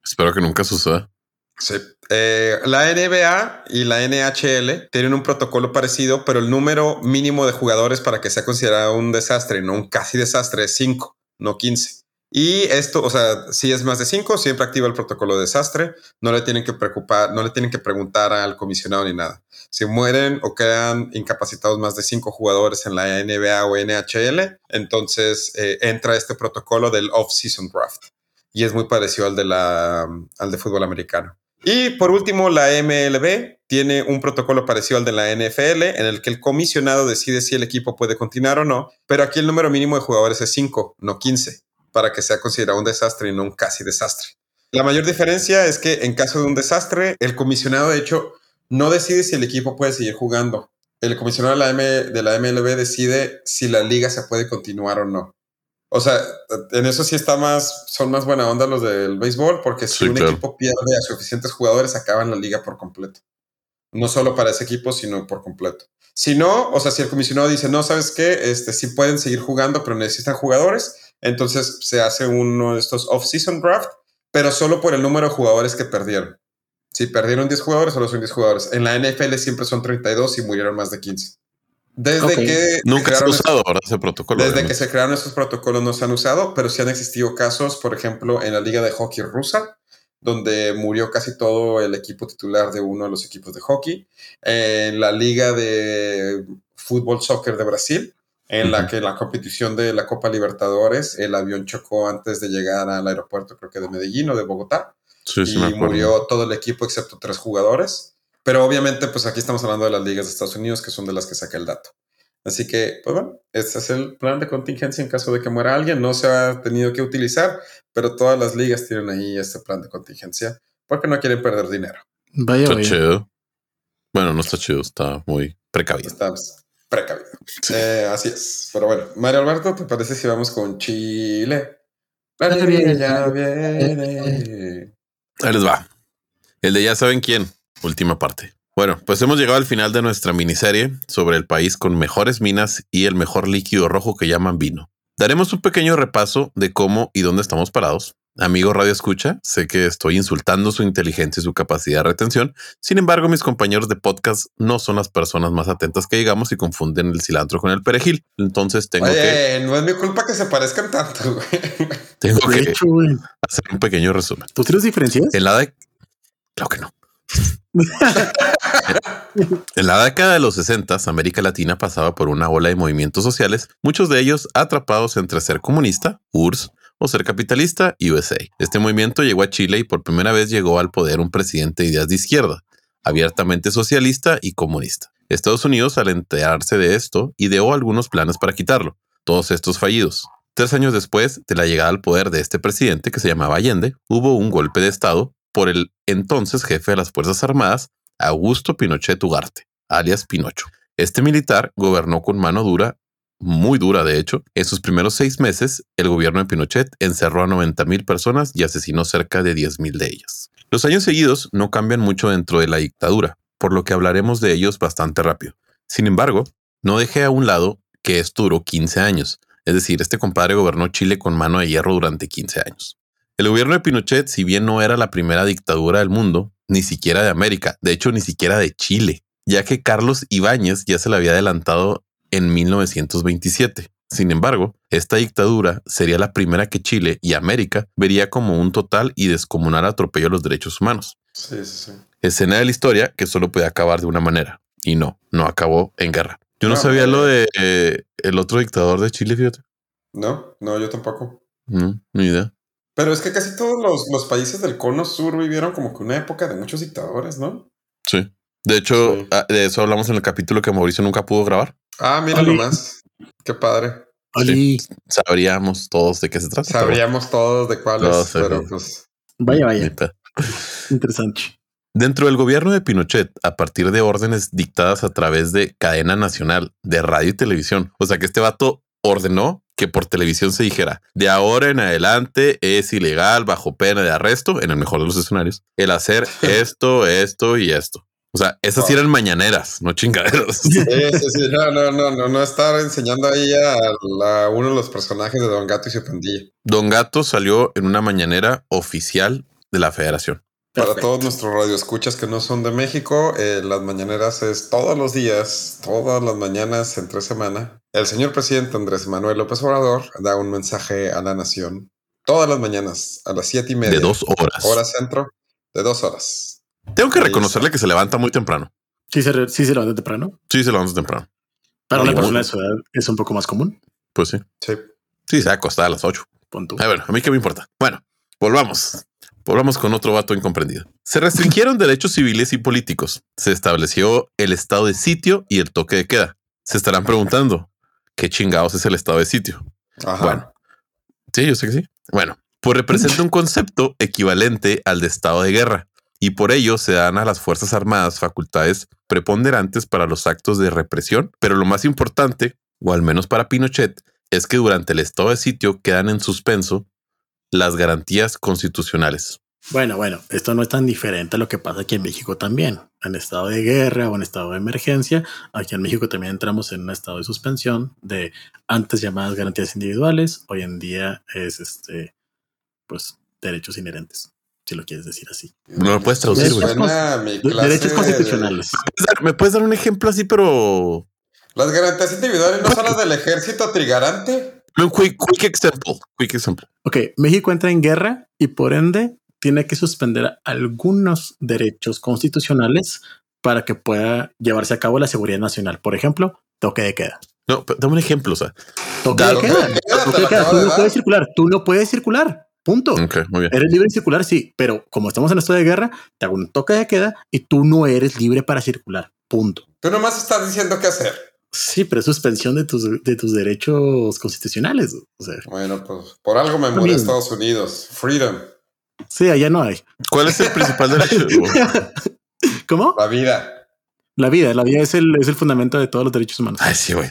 espero que nunca suceda. Sí. Eh, la NBA y la NHL tienen un protocolo parecido, pero el número mínimo de jugadores para que sea considerado un desastre, no un casi desastre, es 5, no 15. Y esto, o sea, si es más de 5, siempre activa el protocolo de desastre. No le tienen que preocupar, no le tienen que preguntar al comisionado ni nada. Si mueren o quedan incapacitados más de 5 jugadores en la NBA o NHL, entonces eh, entra este protocolo del off-season draft. Y es muy parecido al de, la, al de fútbol americano. Y por último, la MLB tiene un protocolo parecido al de la NFL en el que el comisionado decide si el equipo puede continuar o no, pero aquí el número mínimo de jugadores es 5, no 15, para que sea considerado un desastre y no un casi desastre. La mayor diferencia es que en caso de un desastre, el comisionado de hecho no decide si el equipo puede seguir jugando. El comisionado de la, de la MLB decide si la liga se puede continuar o no. O sea, en eso sí está más, son más buena onda los del béisbol, porque si Sí, un claro. equipo pierde a suficientes jugadores, acaban la liga por completo. No solo para ese equipo, sino por completo. Si no, o sea, si el comisionado dice, no, ¿sabes qué? Este, sí pueden seguir jugando, pero necesitan jugadores, entonces se hace uno de estos off-season draft, pero solo por el número de jugadores que perdieron. Si perdieron 10 jugadores, solo son 10 jugadores. En la NFL siempre son 32 y murieron más de 15. Desde que Nunca se ha crearon usado ahora ese protocolo. desde que se crearon estos protocolos no se han usado, pero sí han existido casos, por ejemplo, en la liga de hockey rusa, donde murió casi todo el equipo titular de uno de los equipos de hockey, en la liga de fútbol soccer de Brasil, en la que la competición de la Copa Libertadores, el avión chocó antes de llegar al aeropuerto, creo que de Medellín o de Bogotá, Sí, sí, y me acuerdo. murió todo el equipo excepto tres jugadores. Pero obviamente, pues aquí estamos hablando de las ligas de Estados Unidos, que son de las que saca el dato. Así que, pues bueno, este es el plan de contingencia en caso de que muera alguien. No se ha tenido que utilizar, pero todas las ligas tienen ahí este plan de contingencia porque no quieren perder dinero. Vaya, Está vaya. chido. Bueno, no está chido, está muy precavido. Estamos precavido. Eh, así es. Pero bueno, Mario Alberto, ¿te parece si vamos con Chile? La ya viene. Ahí les va. El de ya saben quién. Última parte. Bueno, pues hemos llegado al final de nuestra miniserie sobre el país con mejores minas y el mejor líquido rojo que llaman vino. Daremos un pequeño repaso de cómo y dónde estamos parados. Amigo Radio Escucha, sé que estoy insultando su inteligencia y su capacidad de retención. Sin embargo, mis compañeros de podcast no son las personas más atentas que digamos y confunden el cilantro con el perejil. Entonces tengo Oye, que, no es mi culpa que se parezcan tanto, güey. tengo De que hecho, güey, hacer un pequeño resumen. ¿tú tienes diferencias? En la de... Claro que no. En la década de los 60, América Latina pasaba por una ola de movimientos sociales, muchos de ellos atrapados entre ser comunista, URSS, o ser capitalista, USA. Este movimiento llegó a Chile y por primera vez llegó al poder un presidente de ideas de izquierda, abiertamente socialista y comunista. Estados Unidos, al enterarse de esto, ideó algunos planes para quitarlo, todos estos fallidos. Tres años después de la llegada al poder de este presidente, que se llamaba Allende, hubo un golpe de Estado por el entonces jefe de las Fuerzas Armadas, Augusto Pinochet Ugarte, alias Pinocho. Este militar gobernó con mano dura, muy dura de hecho. En sus primeros seis meses, el gobierno de Pinochet encerró a 90 mil personas y asesinó cerca de 10 mil de ellas. Los años seguidos no cambian mucho dentro de la dictadura, por lo que hablaremos de ellos bastante rápido. Sin embargo, no dejé a un lado que esto duró 15 años, es decir, este compadre gobernó Chile con mano de hierro durante 15 años. El gobierno de Pinochet, si bien no era la primera dictadura del mundo, ni siquiera de América, de hecho ni siquiera de Chile, ya que Carlos Ibáñez ya se le había adelantado en 1927. Sin embargo, esta dictadura sería la primera que Chile y América vería como un total y descomunal atropello a los derechos humanos. Sí, sí, sí. Escena de la historia que solo puede acabar de una manera. Y no, no acabó en guerra. Yo no No, sabía hombre. lo de eh, el otro dictador de Chile, fíjate. No, no, yo tampoco. No, ni idea. Pero es que casi todos los, los países del cono sur vivieron como que una época de muchos dictadores, ¿no? Sí. De hecho, Sí. ah, de eso hablamos en el capítulo que Mauricio nunca pudo grabar. Ah, mira nomás. Qué padre. Oli, Sabríamos todos de qué se trata. Sabríamos todos de cuáles, pero sí. pues. vaya, vaya. Interesante. Dentro del gobierno de Pinochet, a partir de órdenes dictadas a través de cadena nacional de radio y televisión, o sea que este vato ordenó que por televisión se dijera de ahora en adelante es ilegal bajo pena de arresto, en el mejor de los escenarios, el hacer esto, esto y esto. O sea, esas sí eran mañaneras, no chingaderas. Sí, sí, sí. No, no, no, no, no estar enseñando ahí a, la- uno de los personajes de Don Gato y su pandilla. Don Gato salió en una mañanera oficial de la federación. Para todos nuestros radioescuchas que no son de México, eh, las mañaneras es todos los días, todas las mañanas entre semana. El señor presidente Andrés Manuel López Obrador da un mensaje a la nación todas las mañanas a las siete y media. De dos horas. Hora centro, de dos horas. Tengo que Ahí reconocerle está. que se levanta muy temprano. Sí se, re- sí se levanta temprano. Sí, se levanta temprano. Para una persona de su edad es un poco más común. Pues sí. Sí. Sí, se va a las 8. Pon tú. A ver, a mí qué me importa. Bueno, volvamos. Volvamos con otro vato incomprendido. Se restringieron derechos civiles y políticos. Se estableció el estado de sitio y el toque de queda. Se estarán preguntando, ¿qué chingados es el estado de sitio? Ajá. Bueno. Sí, yo sé que sí. Bueno, pues representa un concepto equivalente al de estado de guerra y por ello se dan a las Fuerzas Armadas facultades preponderantes para los actos de represión, pero lo más importante, o al menos para Pinochet, es que durante el estado de sitio quedan en suspenso las garantías constitucionales. Bueno, bueno, esto no es tan diferente a lo que pasa aquí en México también. En estado de guerra o en estado de emergencia, aquí en México también entramos en un estado de suspensión de antes llamadas garantías individuales, hoy en día es este, pues derechos inherentes, si lo quieres decir así. No lo puedes traducir, derechos de- constitucionales. ¿Me puedes dar un ejemplo así, pero Las garantías individuales no son las del ejército trigarante. un quick, quick example? Quick example. Ok, México entra en guerra y por ende tiene que suspender algunos derechos constitucionales para que pueda llevarse a cabo la seguridad nacional. Por ejemplo, toque de queda. No, pero dame un ejemplo. O sea, Toque de que- queda. Toque de queda, Tú no puedes circular. Tú no puedes circular. Punto. ok, muy bien. Eres libre de circular, sí, pero como estamos en estado de guerra, te hago un toque de queda y tú no eres libre para circular. Punto. Tú nomás estás diciendo qué hacer. Sí, pero es suspensión de tus, de tus derechos constitucionales. O sea, Bueno, pues por algo me mudé a También. Estados Unidos. Freedom, sí, allá no hay. ¿Cuál es el principal derecho? ¿Cómo? la vida. La vida, la vida es el, es el fundamento de todos los derechos humanos. Ay, sí, güey.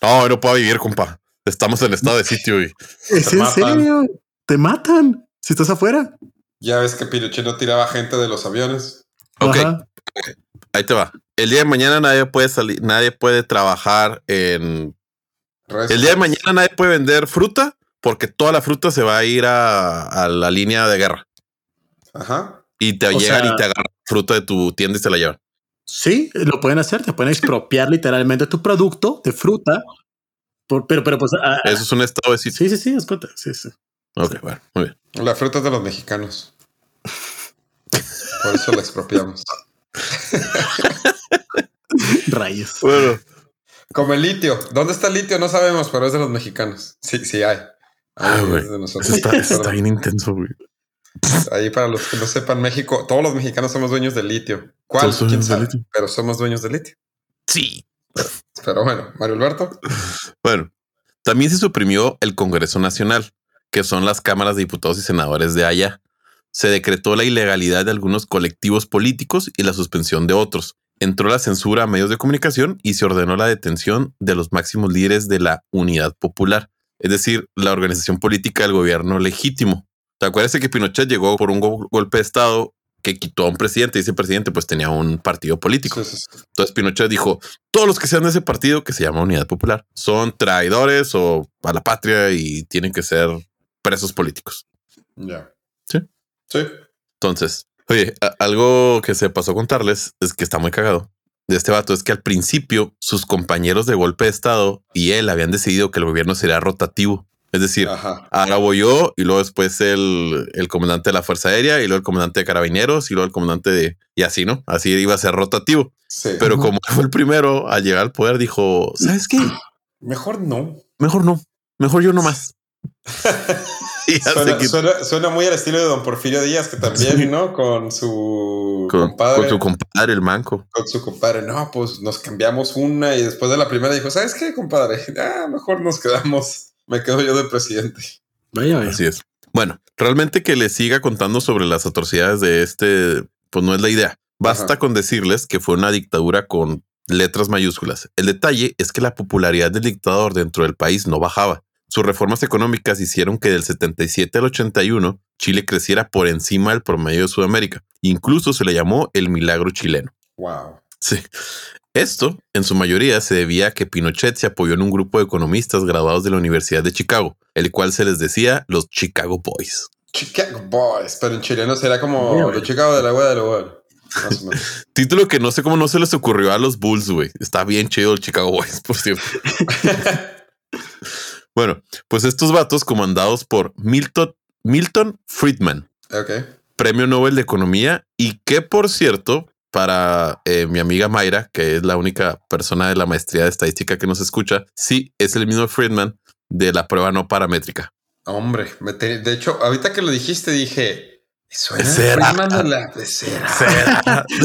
No, no puedo vivir, compa. Estamos en estado de sitio y ¿Es en matan. serio? Te matan si estás afuera. Ya ves que Pinochet no tiraba gente de los aviones. Ok. Ajá. ahí te va. El día de mañana nadie puede salir, nadie puede trabajar en. Redes El día de mañana nadie puede vender fruta porque toda la fruta se va a ir a, a la línea de guerra Ajá. y te O llegan sea- y te agarran fruta de tu tienda y se la llevan. Sí, lo pueden hacer. Te pueden expropiar literalmente tu producto de fruta. Por- pero, pero pues. ah, Eso es un estado de sitio. sí, sí, sí, es cuenta. Sí, sí. Ok, bueno, muy bien. La fruta es de los mexicanos. Por eso la expropiamos. Rayos. Bueno, Como el litio. ¿Dónde está el litio? No sabemos, pero es de los mexicanos. Sí, sí hay. Ah, güey. eso está, eso está bien intenso, güey. Ahí para los que no sepan, México, todos los mexicanos somos dueños del litio. ¿Cuál? Litio. Pero somos dueños del litio. Sí. Pero bueno, Mario Alberto. Bueno, también se suprimió el Congreso Nacional, que son las cámaras de diputados y senadores de allá. Se decretó la ilegalidad de algunos colectivos políticos y la suspensión de otros. Entró la censura a medios de comunicación y se ordenó la detención de los máximos líderes de la Unidad Popular, es decir, la organización política del gobierno legítimo. ¿Te acuerdas que Pinochet llegó por un go- golpe de Estado que quitó a un presidente y ese presidente pues tenía un partido político? Sí, sí, sí. Entonces Pinochet dijo, todos los que sean de ese partido que se llama Unidad Popular son traidores o a la patria y tienen que ser presos políticos. Ya. Sí. Sí. Entonces, oye, algo que se pasó a contarles es que está muy cagado de este vato es que al principio sus compañeros de golpe de estado y él habían decidido que el gobierno sería rotativo. Es decir, Ajá. ahora voy yo y luego después el, el comandante de la Fuerza Aérea y luego el comandante de carabineros y luego el comandante de... Y así, ¿no? Así iba a ser rotativo. Sí. Pero como fue el primero a llegar al poder, dijo, ¿sabes qué? Mejor no. Mejor no, mejor yo nomás. Suena, suena- suena muy al estilo de don Porfirio Díaz, que también, Sí. ¿no? Con su con, compadre. con su compadre, el manco. con su compadre. No, pues nos cambiamos una y después de la primera dijo, ¿sabes qué, compadre? Ah, mejor nos quedamos. Me quedo yo de presidente. Vaya, vaya. Así es. Bueno, realmente que les siga contando sobre las atrocidades de este, pues no es la idea. Basta Ajá. con decirles que fue una dictadura con letras mayúsculas. El detalle es que la popularidad del dictador dentro del país no bajaba. Sus reformas económicas hicieron que del 77 al 81 Chile creciera por encima del promedio de Sudamérica. Incluso se le llamó el milagro chileno. Wow. Sí. Esto, en su mayoría, se debía a que Pinochet se apoyó en un grupo de economistas graduados de la Universidad de Chicago, el cual se les decía los Chicago Boys. Chicago Boys, pero en chileno será como los. Chicago de la wea de la. Título que no sé cómo no se les ocurrió a los Bulls, güey. Está bien chido el Chicago Boys, por cierto. Bueno, pues estos vatos comandados por Milton, Milton Friedman, ok. premio Nobel de Economía, y que por cierto, para eh, mi amiga Mayra, que es la única persona de la maestría de estadística que nos escucha, sí, es el mismo Friedman de la prueba no paramétrica. Hombre, de hecho, ahorita que lo dijiste dije, suena Será. De la de será.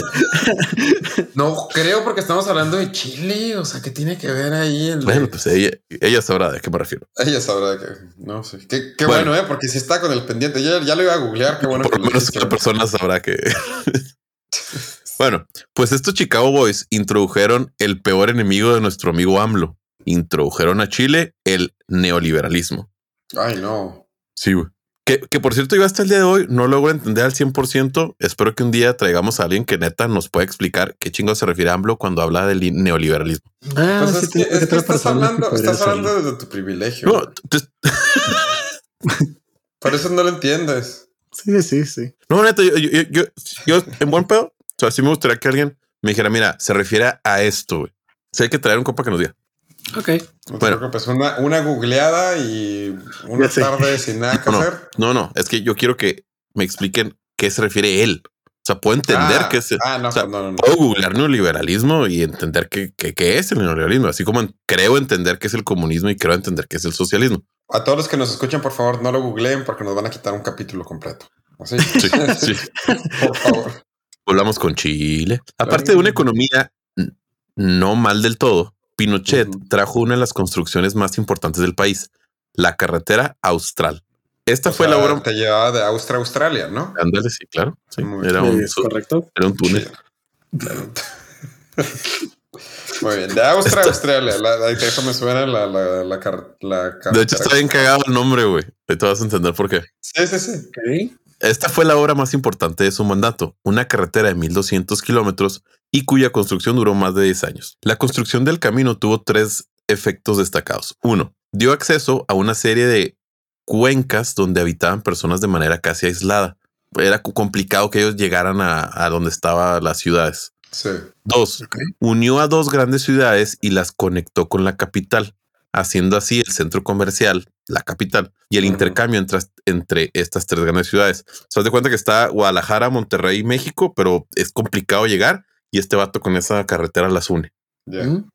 No creo porque estamos hablando de Chile, o sea, ¿qué tiene que ver ahí el Bueno, pues ella, ella sabrá de qué me refiero. ella sabrá que no sé. Qué, qué Bueno. bueno, eh, porque si está con el pendiente, ya, ya lo iba a googlear, qué bueno Por que lo menos una persona sabrá que. bueno, pues estos Chicago Boys introdujeron el peor enemigo de nuestro amigo AMLO. Introdujeron a Chile el neoliberalismo. Ay, no. Sí, güey. Que, que por cierto, yo hasta el día de hoy no logro entender al 100%. Espero que un día traigamos a alguien que neta nos pueda explicar qué chingo se refiere a AMLO cuando habla del li- neoliberalismo. Ah, Pues sí, es que, es que estás que hablando, podría estás hablando desde tu privilegio. No, te- Por eso no lo entiendes. Sí, sí, sí. no, neta, yo, yo, yo, yo- yo en buen pedo. O sea, sí me gustaría que alguien me dijera, mira, se refiere a esto, güey. Si hay que traer un copa que nos diga. Ok. Bueno. preocupes, una, una googleada y una tarde sin nada que No, no. hacer. No, no, es que yo quiero que me expliquen qué se refiere él. O sea, puedo entender ah, que es. Ah, no, o sea, pues no, no, no. Puedo googlear neoliberalismo y entender qué, qué, qué es el neoliberalismo, así como en- creo entender qué es el comunismo y creo entender qué es el socialismo. A todos los que nos escuchan, por favor, no lo googleen porque nos van a quitar un capítulo completo. Así. Sí, sí. Por favor. Volvamos con Chile. Aparte de una economía no mal del todo, Pinochet trajo una de las construcciones más importantes del país, la carretera austral. Esta O fue sea, la obra. Te llevaba de Austria a Australia, ¿no? Ándale, sí, claro. Sí, era un, es su- correcto. era un túnel. Muy bien. De Austria a Australia. La, la, eso me suena la, la, la, car- la De hecho, está bien cagado el nombre, güey. Te vas a entender por qué. Sí, sí, sí. Esta fue la obra más importante de su mandato, una carretera de 1200 kilómetros y cuya construcción duró más de 10 años. La construcción del camino tuvo tres efectos destacados. Uno, dio acceso a una serie de cuencas donde habitaban personas de manera casi aislada. Era complicado que ellos llegaran a, a donde estaban las ciudades. Sí. Dos, unió a dos grandes ciudades y las conectó con la capital, haciendo así el centro comercial, la capital, y el intercambio entre, entre estas tres grandes ciudades. Se das de cuenta que está Guadalajara, Monterrey, México, pero es complicado llegar y este vato con esa carretera las une. Mm.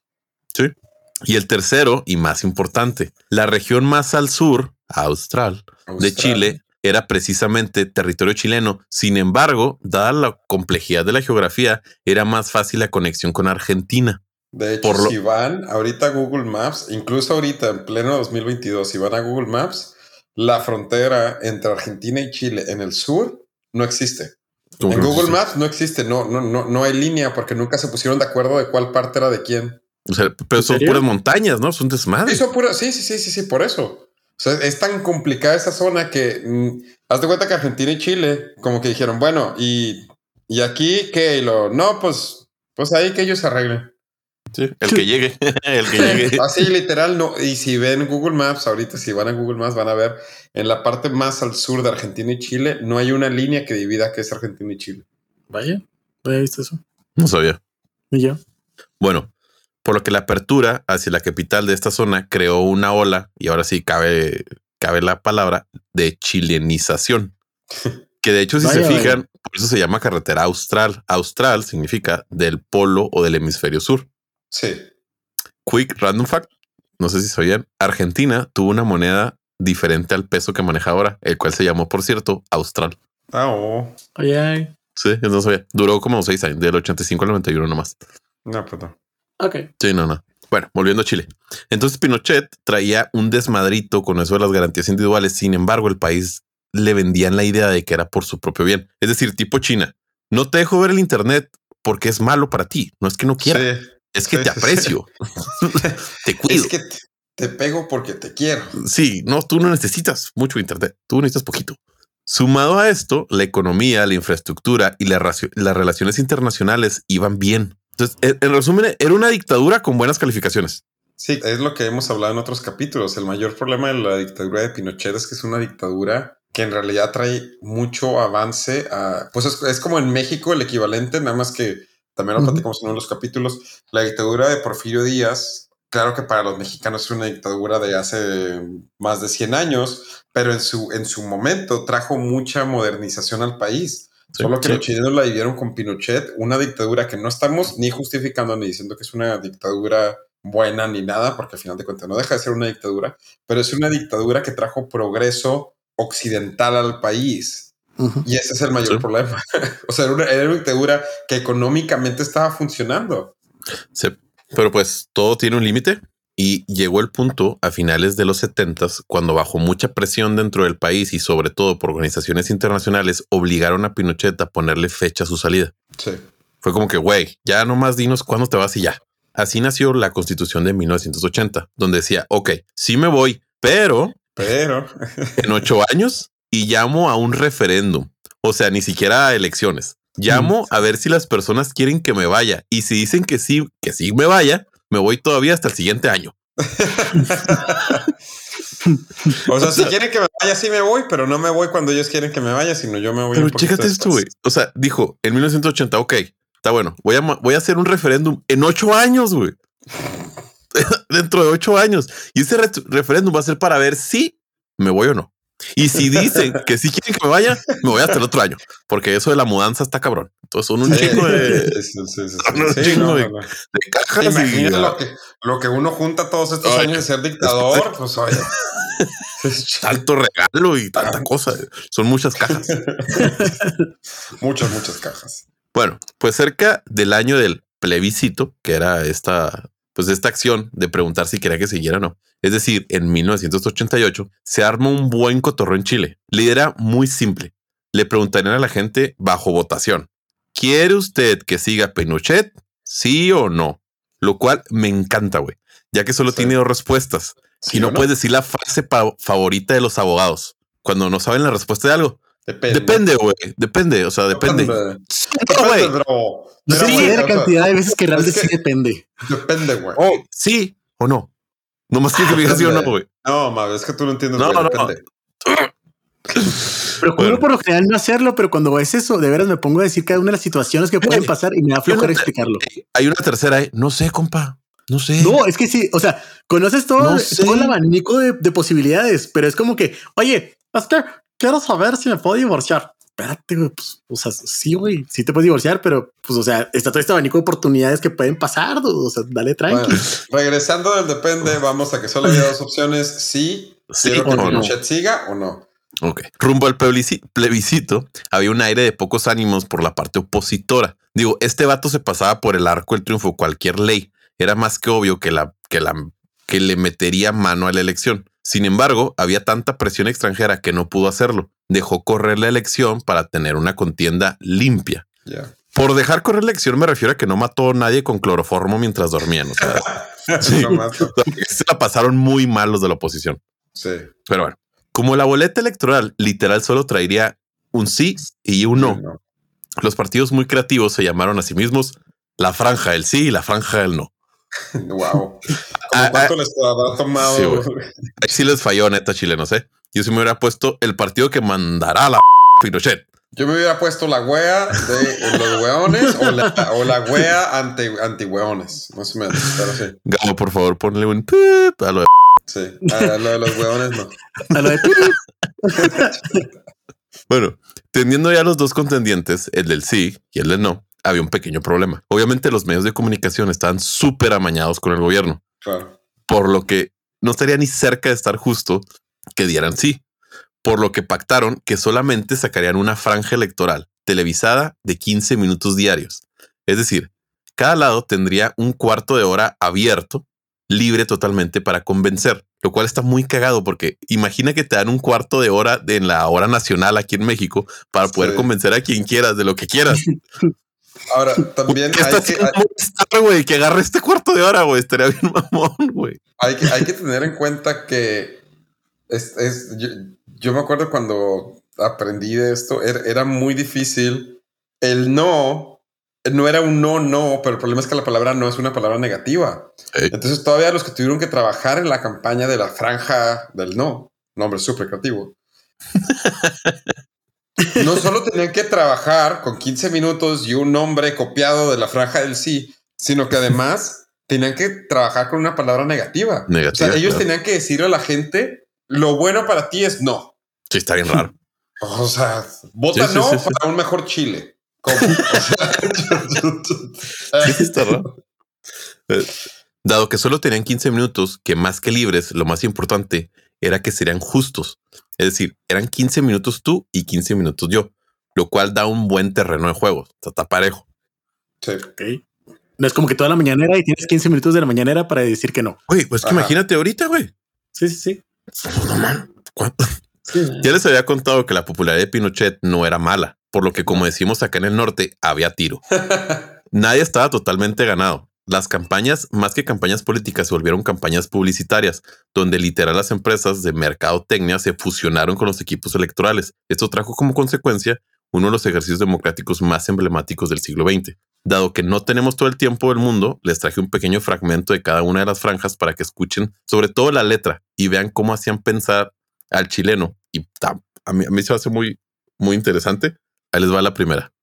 Y el tercero y más importante, la región más al sur, austral, de. Chile era precisamente territorio chileno. Sin embargo, dada la complejidad de la geografía, era más fácil la conexión con Argentina. De hecho, Por lo- si van ahorita a Google Maps, incluso ahorita en pleno 2022, si van a Google Maps, la frontera entre Argentina y Chile en el sur no existe. En Google Maps no existe, no, no, no, no hay línea porque nunca se pusieron de acuerdo de cuál parte era de quién. O sea, pero ¿En son serio? puras montañas, ¿no? Son desmadre. Hizo pura, sí, sí, sí, sí, sí, por eso. O sea, es tan complicada esa zona que mm, haz de cuenta que Argentina y Chile, como que dijeron, bueno, y, y aquí que lo, no, pues, pues ahí que ellos se arreglen. Sí, el que llegue, el que llegue. Así literal, no. Y si ven Google Maps, ahorita si van a Google Maps, van a ver en la parte más al sur de Argentina y Chile, no hay una línea que divida que es Argentina y Chile. Vaya, había visto eso. No sabía. Y yo. Bueno, por lo que la apertura hacia la capital de esta zona creó una ola, y ahora sí cabe, cabe la palabra, de chilenización. Que de hecho, si Vaya, se vaya. fijan, por eso se llama carretera austral. Austral significa del polo o del hemisferio sur. Sí. Quick random fact, no sé si sabían, Argentina tuvo una moneda diferente al peso que maneja ahora, el cual se llamó, por cierto, austral. Ah, oh. Oye, ay. Sí, eso no sabía. Duró como seis años, del 85 al 91 nomás. No, pues no. Ok. Sí, no, no. Bueno, volviendo a Chile. Entonces Pinochet traía un desmadrito con eso de las garantías individuales. Sin embargo, el país le vendían la idea de que era por su propio bien. Es decir, tipo China. No te dejo ver el Internet porque es malo para ti. No es que no quiera, Sí. Es que te aprecio. te cuido. Es que te, te pego porque te quiero. Sí, no, tú no necesitas mucho Internet. Tú necesitas poquito. Sumado a esto, la economía, la infraestructura y la las relaciones internacionales iban bien. Entonces, en en resumen, era una dictadura con buenas calificaciones. Sí, es lo que hemos hablado en otros capítulos. El mayor problema de la dictadura de Pinochet es que es una dictadura que en realidad trae mucho avance a, pues es, es como en México el equivalente, nada más que también lo platicamos en uno de los capítulos. La dictadura de Porfirio Díaz, claro que para los mexicanos es una dictadura de hace más de 100 años, pero en su, en su momento trajo mucha modernización al país. Sí, Solo que sí. los chilenos la vivieron con Pinochet, una dictadura que no estamos ni justificando ni diciendo que es una dictadura buena ni nada, porque al final de cuentas no deja de ser una dictadura, pero es una dictadura que trajo progreso occidental al país. Y ese es el mayor Sí. problema. o sea, era una, era una dictadura que económicamente estaba funcionando. Sí, pero pues todo tiene un límite y llegó el punto a finales de los 70 cuando bajo mucha presión dentro del país y sobre todo por organizaciones internacionales obligaron a Pinochet a ponerle fecha a su salida. Sí. Fue como que, güey, ya nomás dinos cuándo te vas y ya. Así nació la constitución de 1980, donde decía, ok, sí me voy, pero Pero en ocho años y llamo a un referéndum. O sea, ni siquiera a elecciones. Llamo a ver si las personas quieren que me vaya. Y si dicen que sí, que sí me vaya, me voy todavía hasta el siguiente año. o sea, si quieren que me vaya, sí me voy, pero no me voy cuando ellos quieren que me vaya, sino yo me voy. Pero chécate esto, güey. O sea, dijo en 1980, ok, está bueno. Voy a, voy a hacer un referéndum en ocho años, güey. Dentro de ocho años. Y ese re- referéndum va a ser para ver si me voy o no. Y si dicen que sí quieren que me vaya, me voy hasta el otro año, porque eso de la mudanza está cabrón. Entonces son un Sí, chingo de, sí, sí, sí, sí, son un sí, chingo no, de- no, no. de cajas. ¿Te imaginas y, lo que, lo que uno junta todos estos años de ser dictador? Pues oye. tanto regalo y tanta cosa. Son muchas cajas. muchas, muchas cajas. Bueno, pues cerca del año del plebiscito, que era esta, pues esta acción de preguntar si quería que siguiera o no. Es decir, en 1988 se arma un buen cotorro en Chile. La idea era muy simple. Le preguntarían a la gente bajo votación. ¿quiere usted que siga Pinochet? Sí o no. Lo cual me encanta, güey, ya que solo Sí. tiene dos respuestas. ¿Sí y no o puedes decir la frase favorita de los abogados cuando no saben la respuesta de algo. Depende. Depende, güey. Depende. O sea, depende. Depende, No, güey. bro. No güey, la cantidad de veces que realmente es que- sí depende. Depende, güey. Oh, sí o no. No más que me digas sí o no, güey. No, mames, es que tú no entiendes, No, güey. no, Depende. Procuro Bueno. por lo general no hacerlo, pero cuando es eso, de veras me pongo a decir cada una de las situaciones que pueden pasar y me da flojera explicarlo. Hay una tercera. ¿eh? No sé, compa. No sé. No, es que sí, o sea, conoces todo, No sé. todo el abanico de, de posibilidades, pero es como que, oye, Pastor, quiero saber si me puedo divorciar. Espérate, güey, pues, o sea, sí, güey, sí te puedes divorciar, pero pues, o sea, está todo este abanico de oportunidades que pueden pasar, dude, o sea, dale tranqui. Bueno, regresando del depende, vamos a que solo había dos opciones. Sí, Sí quiero que o no. Siga o no. Ok. Rumbo al plebisci- plebiscito, había un aire de pocos ánimos por la parte opositora. Digo, este vato se pasaba por el arco del triunfo cualquier ley. Era más que obvio que la que la que le metería mano a la elección. Sin embargo, había tanta presión extranjera que no pudo hacerlo. Dejó correr la elección para tener una contienda limpia. Por dejar correr la elección me refiero a que no mató a nadie con cloroformo mientras dormían. O sea, Sí. No más, no. se la pasaron muy mal los de la oposición. Sí. Pero bueno, como la boleta electoral literal solo traería un sí y un no, No. los partidos muy creativos se llamaron a sí mismos la franja del sí y la franja del no. Wow. Ah, ¿Cómo cuánto les habrá tomado? Sí. Ahí sí les falló, neta, chilenos, ¿eh? Yo sí me hubiera puesto el partido que mandará a la Pinochet. Yo me hubiera puesto la wea de los weones o la, o la wea anti, anti weones, más o menos. Pero sí, Gabo, por favor, ponle un pip a lo de sí. A lo de los weones no. A lo de Bueno, teniendo ya los dos contendientes, el del sí y el del no, había un pequeño problema. Obviamente los medios de comunicación estaban súper amañados con el gobierno, Claro. por lo que no estaría ni cerca de estar justo que dieran sí, por lo que pactaron que solamente sacarían una franja electoral televisada de 15 minutos diarios. Es decir, cada lado tendría un cuarto de hora abierto, libre totalmente para convencer, lo cual está muy cagado porque imagina que te dan un cuarto de hora de- en la hora nacional aquí en México para poder Sí. convencer a quien quieras de lo que quieras. Ahora, también ¿Qué hay está que, güey? Que agarre este cuarto de hora, güey. Estaría bien mamón, güey. hay, que, hay que tener en cuenta que es, es- yo, yo me acuerdo cuando aprendí de esto, era, era muy difícil. El no no era un no, no, pero el problema es que la palabra no es una palabra negativa. Ey. Entonces, todavía los que tuvieron que trabajar en la campaña de la franja del no, nombre súper creativo. No solo tenían que trabajar con 15 minutos y un nombre copiado de la franja del sí, sino que además tenían que trabajar con una palabra negativa. Negativa, O sea, ellos claro. tenían que decirle a la gente, lo bueno para ti es no. Sí, está bien raro. O sea, vota Sí, sí, no sí, para un mejor Chile. Eh, Dado que solo tenían 15 minutos, que más que libres, lo más importante era que serían justos. Es decir, eran 15 minutos tú y 15 minutos yo, lo cual da un buen terreno de juego. O sea, está parejo. sí. Ok. No es como que toda la mañanera y tienes 15 minutos de la mañanera para decir que no. Güey, pues que imagínate ahorita, güey. Sí, sí, sí. No, man, ¿cuánto? Sí. Ya les había contado que la popularidad de Pinochet no era mala, por lo que como decimos acá en el norte, había tiro. Nadie estaba totalmente ganado. Las campañas, más que campañas políticas, se volvieron campañas publicitarias, donde literal las empresas de mercadotecnia se fusionaron con los equipos electorales. Esto trajo como consecuencia uno de los ejercicios democráticos más emblemáticos del siglo XX. Dado que no tenemos todo el tiempo del mundo, les traje un pequeño fragmento de cada una de las franjas para que escuchen sobre todo la letra y vean cómo hacían pensar al chileno. Y a mí, a mí se hace muy, muy interesante. Ahí les va la primera.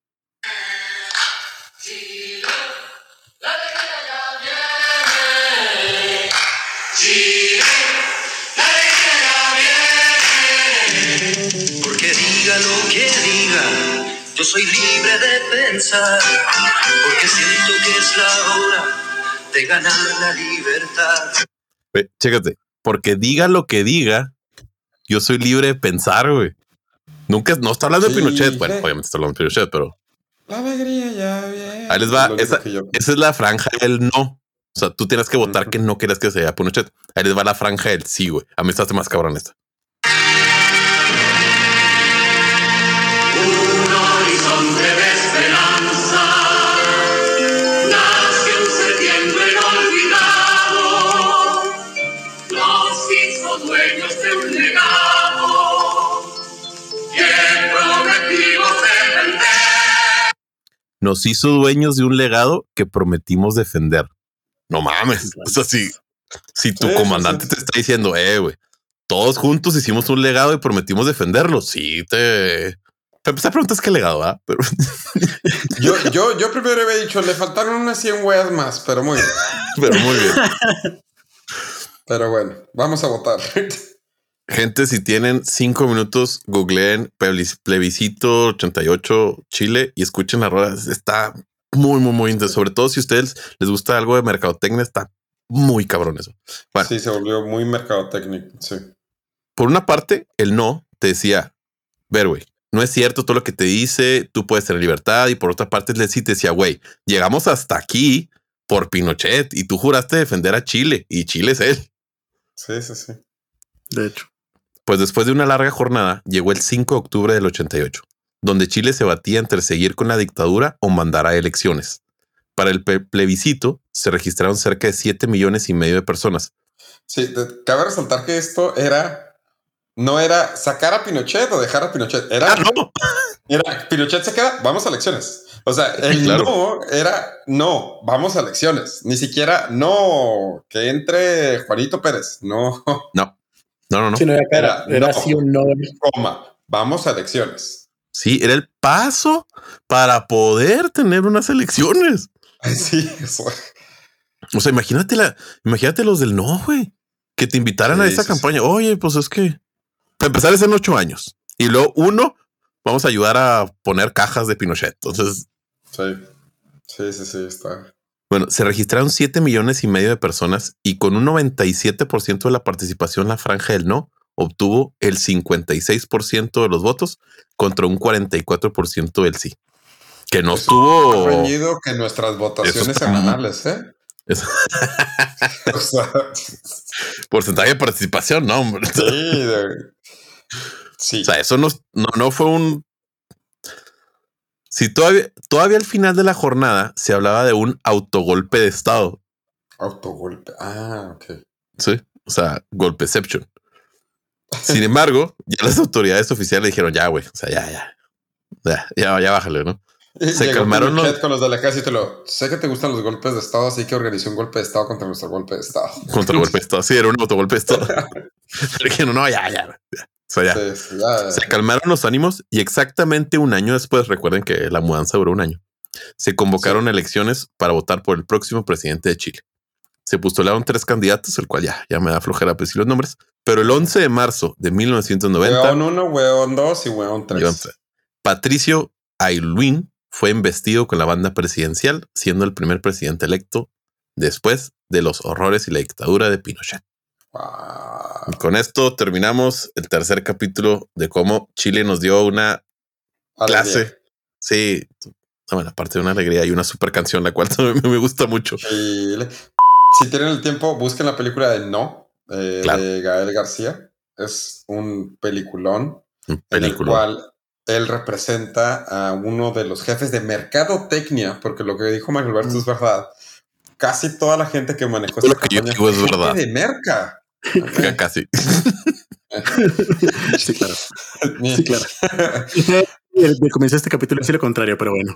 Soy libre de pensar. Porque siento que es la hora de ganar la libertad. Ve, chécate, porque diga lo que diga, yo soy libre de pensar, güey. Nunca, no está hablando de Sí, Pinochet. Bueno, obviamente está hablando de Pinochet, pero La alegría ya viene. Ahí les va, único esa- yo- esa es la franja del no. O sea, tú tienes que votar que no quieres que sea Pinochet. Ahí les va la franja del sí, güey. A mí está más cabrón esta. Nos hizo dueños de un legado que prometimos defender. No mames. O sea, si, si tu Sí, comandante sí. te está diciendo, eh, güey, todos juntos hicimos un legado y prometimos defenderlo. Sí, te. Esa pregunta es qué legado, ¿ah? Pero Yo, yo, yo primero había dicho, le faltaron unas 100 weas más, pero muy bien. pero muy bien. Pero bueno, vamos a votar. Gente, si tienen cinco minutos, googleen plebis- plebiscito 88 Chile y escuchen las ruedas. Está muy, muy, muy interesante. Sobre todo si a ustedes les gusta algo de mercadotecnia, está muy cabrón eso. Bueno, Sí, se volvió muy mercadotécnico. Sí. por una parte, el no te decía, ver, güey, no es cierto todo lo que te dice, tú puedes tener libertad. Y por otra parte, el sí te decía, güey, llegamos hasta aquí por Pinochet y tú juraste defender a Chile y Chile es él. Sí, sí, sí. De hecho, Pues después de una larga jornada, llegó el 5 de octubre del 88, donde Chile se batía entre seguir con la dictadura o mandar a elecciones. Para el plebiscito se registraron cerca de 7 millones y medio de personas. Sí, cabe resaltar que esto era. No era sacar a Pinochet o dejar a Pinochet. Era, ¡Ah, no! era Pinochet se queda, vamos a elecciones. O sea, el Claro. no era no, vamos a elecciones. Ni siquiera no, que entre Juanito Pérez. No, No, no, no. no. si no era Era, era no. así un no. coma, vamos a elecciones. Sí, era el paso para poder tener unas elecciones. Sí, eso. O sea, imagínate la, imagínate los del no, güey, que te invitaran a esa sí, campaña. Oye, pues es que para empezar es en ocho años y luego uno, vamos a ayudar a poner cajas de Pinochet. Entonces, Sí, sí, sí, sí, está. Bueno, se registraron 7 millones y medio de personas y con un 97% de la participación la franja del no obtuvo el 56% de los votos contra un 44% del sí. Que no estuvo... Reñido que nuestras votaciones semanales, ¿eh? Eso- O sea, porcentaje de participación, no, hombre. sí, de- sí. O sea, eso no, no, no fue un... Si todavía, todavía al final de la jornada se hablaba de un autogolpe de Estado, Autogolpe. Ah, ok. Sí, o sea, golpeception. Sin embargo, ya las autoridades oficiales dijeron, ya, güey, o sea, ya, ya, ya, ya, ya bájale, ¿no? Se Llegó calmaron los- con los del ejército y lo sé que te gustan los golpes de estado, así que organizó un golpe de estado contra nuestro golpe de estado. Contra golpe de Estado. Sí, era un autogolpe de Estado. Pero dijeron, no, ya, ya, ya. O sea, ya. Sí, sí, ya. Se calmaron los ánimos y exactamente un año después, recuerden que la mudanza duró un año, se convocaron elecciones para votar por el próximo presidente de Chile. Se postularon tres candidatos, el cual ya, ya me da flojera decir los nombres, pero el 11 de marzo de 1990, Weón 1, weón 2 y weón 3. León tres. Patricio Aylwin fue investido con la banda presidencial, siendo el primer presidente electo después de los horrores y la dictadura de Pinochet. Con esto terminamos el tercer capítulo de cómo Chile nos dio una clase. Sí, bueno, aparte de una alegría y una super canción, la cual también me gusta mucho. Chile. Si tienen el tiempo, busquen la película de No, eh, Claro. de Gael García. Es un peliculón en el cual él representa a uno de los jefes de mercadotecnia, porque lo que dijo Mario Alberto es verdad. Casi toda la gente que manejó esta campaña es verdad. de merca. Casi. Sí, claro. Sí, claro. El comienzo de este capítulo es lo contrario, pero bueno.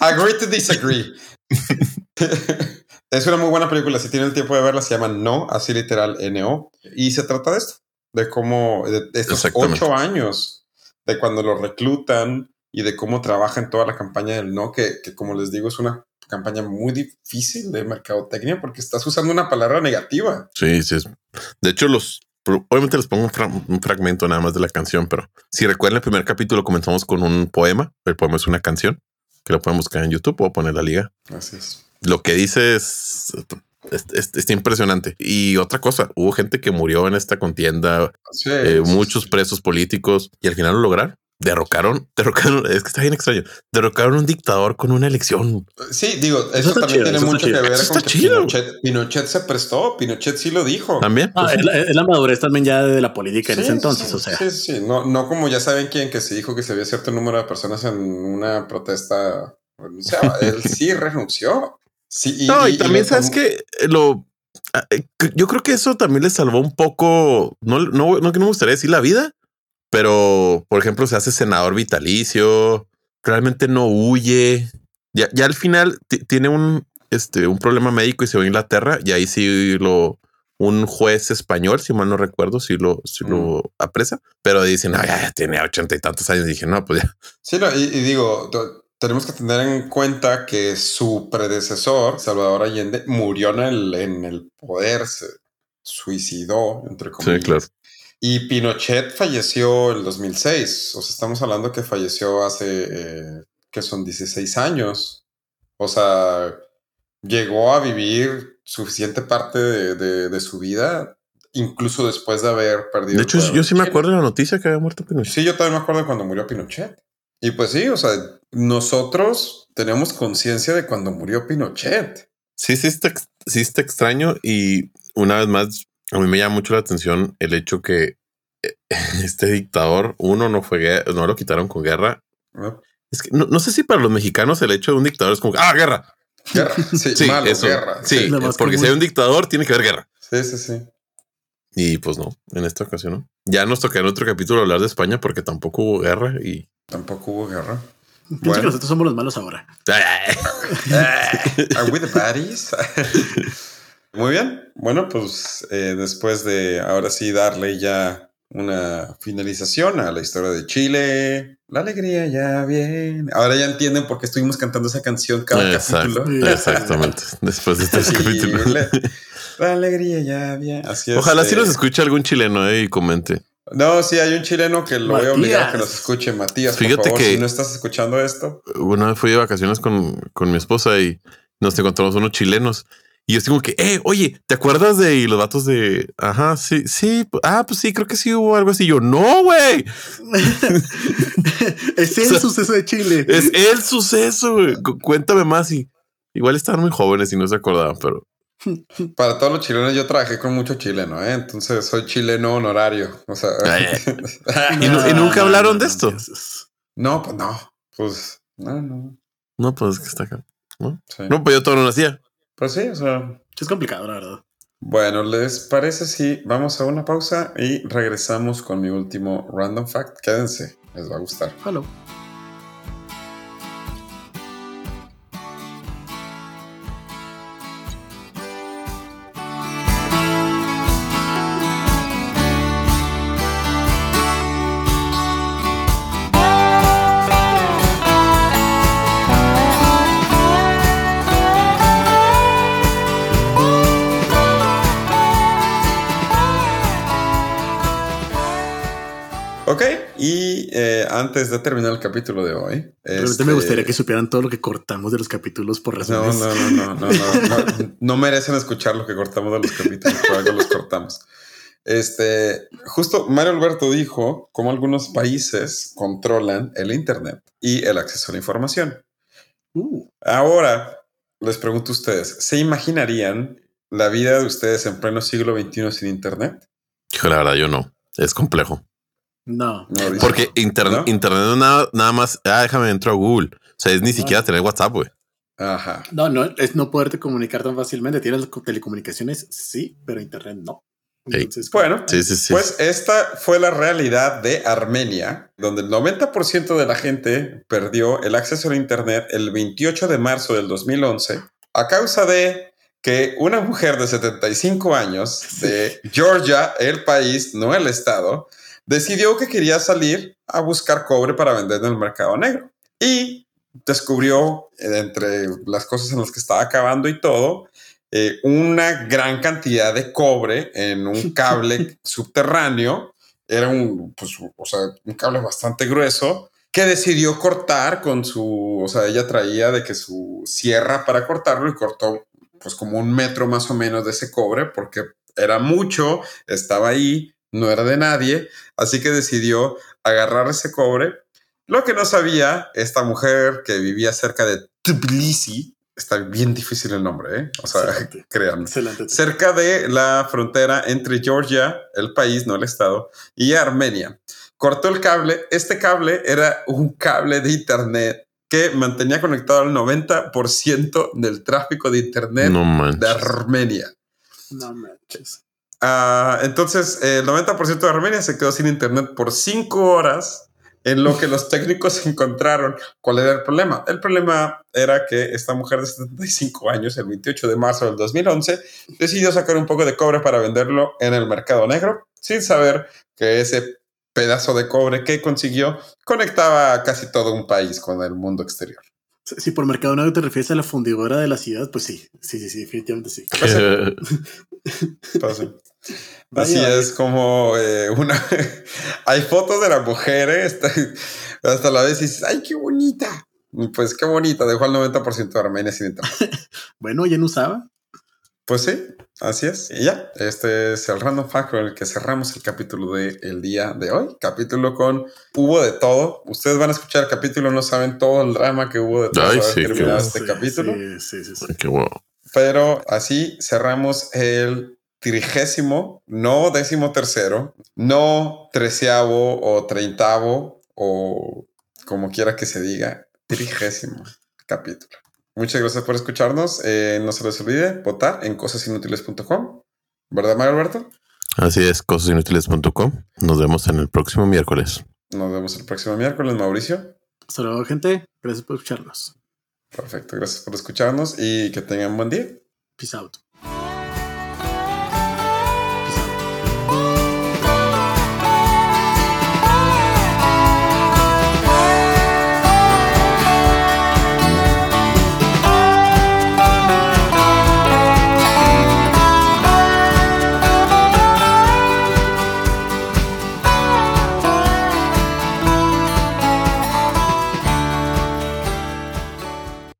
Agree to disagree. es una muy buena película. Si tienen el tiempo de verla, se llama No, así literal N-O. Y se trata de esto, de cómo, de, de estos ocho años, de cuando lo reclutan y de cómo trabaja en toda la campaña del No, que, que como les digo, es una campaña muy difícil de mercadotecnia porque estás usando una palabra negativa. Sí, sí. es- De hecho, los obviamente les pongo un, fra- un fragmento nada más de la canción, pero si recuerdan el primer capítulo comenzamos con un poema. El poema es una canción que lo pueden buscar en YouTube o poner la liga. Así es. Lo que dice es, es- es- está impresionante. Y otra cosa, hubo gente que murió en esta contienda, Sí, eh, sí, muchos sí. presos políticos y al final lo lograron. Derrocaron, derrocaron, es que está bien extraño. Derrocaron un dictador con una elección. Sí, digo, eso, también chido, tiene eso mucho chido. que ver Eso con que. Pinochet, Pinochet se prestó, Pinochet sí lo dijo. También. Ah, pues, es, la, es la madurez también ya de la política en ese entonces, sí, o sea. Sí, sí, no, no como ya saben quién que se dijo que se había cierto número de personas en una protesta renunciaba. Él sí renunció. Sí, no, y, también sabes que lo ah, eh, yo creo que eso también le salvó un poco. No, no, no que no me gustaría decir la vida, pero por ejemplo, se hace senador vitalicio, realmente no huye. Ya, ya al final ti- tiene un, este, un problema médico y se va a Inglaterra y ahí sí lo, un juez español, si mal no recuerdo, si lo, si lo apresa, pero dicen, no, ya, ya tiene ochenta y tantos años. dije, no, pues ya. Sí, no, y, y digo, tenemos que tener en cuenta que su predecesor, Salvador Allende, murió en el, en el poder, se suicidó, entre comillas. Sí, claro. Y Pinochet falleció el 2006. O sea, estamos hablando que falleció hace, eh, que son 16 años. O sea, llegó a vivir suficiente parte de, de- de su vida, incluso después de haber perdido. De hecho, yo en sí me acuerdo de la noticia que había muerto Pinochet. Sí, yo también me acuerdo de cuando murió Pinochet. Y pues sí, o sea, nosotros tenemos conciencia de cuando murió Pinochet. Sí, sí está, sí está extraño y una vez más a mí me llama mucho la atención el hecho que eh, este dictador, uno no fue, no lo quitaron con guerra. ¿no? Es que no, no sé si para los mexicanos el hecho de un dictador es como, ah, guerra. Guerra. Sí, Sí, malo, eso. guerra. Sí, porque si común. hay un dictador tiene que haber guerra. sí, sí. sí. Y pues no, en esta ocasión no. Ya nos tocará en otro capítulo hablar de España porque tampoco hubo guerra y... Tampoco hubo guerra. Pienso Bueno. que nosotros somos los malos ahora. Are we the baddies? Muy bien. Bueno, pues eh, después de ahora sí darle ya una finalización a la historia de Chile, la alegría ya viene. Ahora ya entienden por qué estuvimos cantando esa canción cada Exacto, capítulo. exactamente. Después de este Sí, capítulo. la, la alegría ya viene. Así es. Ojalá sí eh, nos escuche algún chileno eh, y comente. No, sí, hay un chileno que lo voy a obligar a que Matías. nos escuche. Matías, Fíjate por favor, que- si no estás escuchando esto. Una vez fui de vacaciones con, con mi esposa y nos encontramos unos chilenos. Y yo estoy como que, eh, oye, ¿te acuerdas de y los datos de, ajá, sí, sí, ah, pues sí, creo que sí hubo algo así. Y yo, no, güey, es el O sea, suceso de Chile. es el suceso, güey. Cu- Cuéntame más. Y igual estaban muy jóvenes y no se acordaban, pero Para todos los chilenos, yo trabajé con mucho chileno, ¿eh? entonces soy chileno honorario. O sea, ¿Y nu- y nunca hablaron de esto? No, pues no, pues no, no. no, pues es que está acá. sí. No, pues yo todo no lo hacía. Pues sí, o sea. Es complicado, la verdad. Bueno, ¿les parece si vamos a una pausa y regresamos con mi último random fact? Quédense, les va a gustar. Hello. Ok, y eh, antes de terminar el capítulo de hoy. Realmente este, me gustaría que supieran todo lo que cortamos de los capítulos por No, razones. no, no, no, no, no, no, no merecen escuchar lo que cortamos de los capítulos, por algo los cortamos. Este, justo Mario Alberto dijo cómo algunos países controlan el Internet y el acceso a la información. Uh, Ahora, les pregunto a ustedes, ¿se imaginarían la vida de ustedes en pleno siglo XXI sin Internet? Hijo, la verdad, yo no. Es complejo. No. Porque internet, ¿No? internet nada, nada más. Ah, déjame entro a Google. O sea, es ni siquiera tener WhatsApp, güey. Ajá. No, no, es no poderte comunicar tan fácilmente. Tienes telecomunicaciones, sí, pero internet no. Sí. Entonces, Bueno, Sí, sí, sí. Pues esta fue la realidad de Armenia, donde el 90% de la gente perdió el acceso a Internet el 28 de marzo del 2011 a causa de que una mujer de 75 años de Georgia, el país, no el estado, decidió que quería salir a buscar cobre para vender en el mercado negro. Y descubrió, eh, entre las cosas en las que estaba acabando y todo, eh, una gran cantidad de cobre en un cable subterráneo. Era un, pues, o sea, un cable bastante grueso que decidió cortar con su, o sea, ella traía de que su sierra para cortarlo y cortó pues como un metro más o menos de ese cobre porque era mucho, estaba ahí, no era de nadie, así que decidió agarrar ese cobre. Lo que no sabía esta mujer que vivía cerca de Tbilisi, está bien difícil el nombre, ¿eh? O sea, Excelente. créanme Excelente. cerca de la frontera entre Georgia, el país, no el estado, y Armenia. Cortó el cable. Este cable era un cable de internet que mantenía conectado al 90% del tráfico de internet No de. Armenia. No manches. Ah, entonces, el 90% de Armenia se quedó sin internet por cinco horas en lo que los técnicos encontraron cuál era el problema. El problema era que esta mujer de 75 años, el 28 de marzo del 2011, decidió sacar un poco de cobre para venderlo en el mercado negro, sin saber que ese pedazo de cobre que consiguió conectaba a casi todo un país con el mundo exterior. Si por mercado negro te refieres a la fundidora de la ciudad, pues sí, sí, sí, sí definitivamente sí. Pues sí. Así es como eh, una. Hay fotos de la mujer, ¿eh? hasta la vez y dices, ¡ay, qué bonita! Pues qué bonita, dejó al 90% de Armenia sin entrar. bueno, ya no usaba. Pues sí, así es. Y ya, este es el random fact con el que cerramos el capítulo del el día de hoy. Capítulo con hubo de todo. Ustedes van a escuchar el capítulo, no saben todo el drama que hubo de sí, terminado qué este Sí, capítulo. Sí, sí, sí. sí. Qué bueno. Pero así cerramos el trigésimo, no décimo tercero, no treceavo o treintavo o como quiera que se diga, trigésimo capítulo. Muchas gracias por escucharnos. Eh, no se les olvide votar en cosasinútiles.com. ¿Verdad, Mario Alberto? Así es, cosasinútiles.com. Nos vemos en el próximo miércoles. Nos vemos el próximo miércoles, Mauricio. Hasta luego, gente. Gracias por escucharnos. Perfecto, gracias por escucharnos y que tengan buen día. Peace out.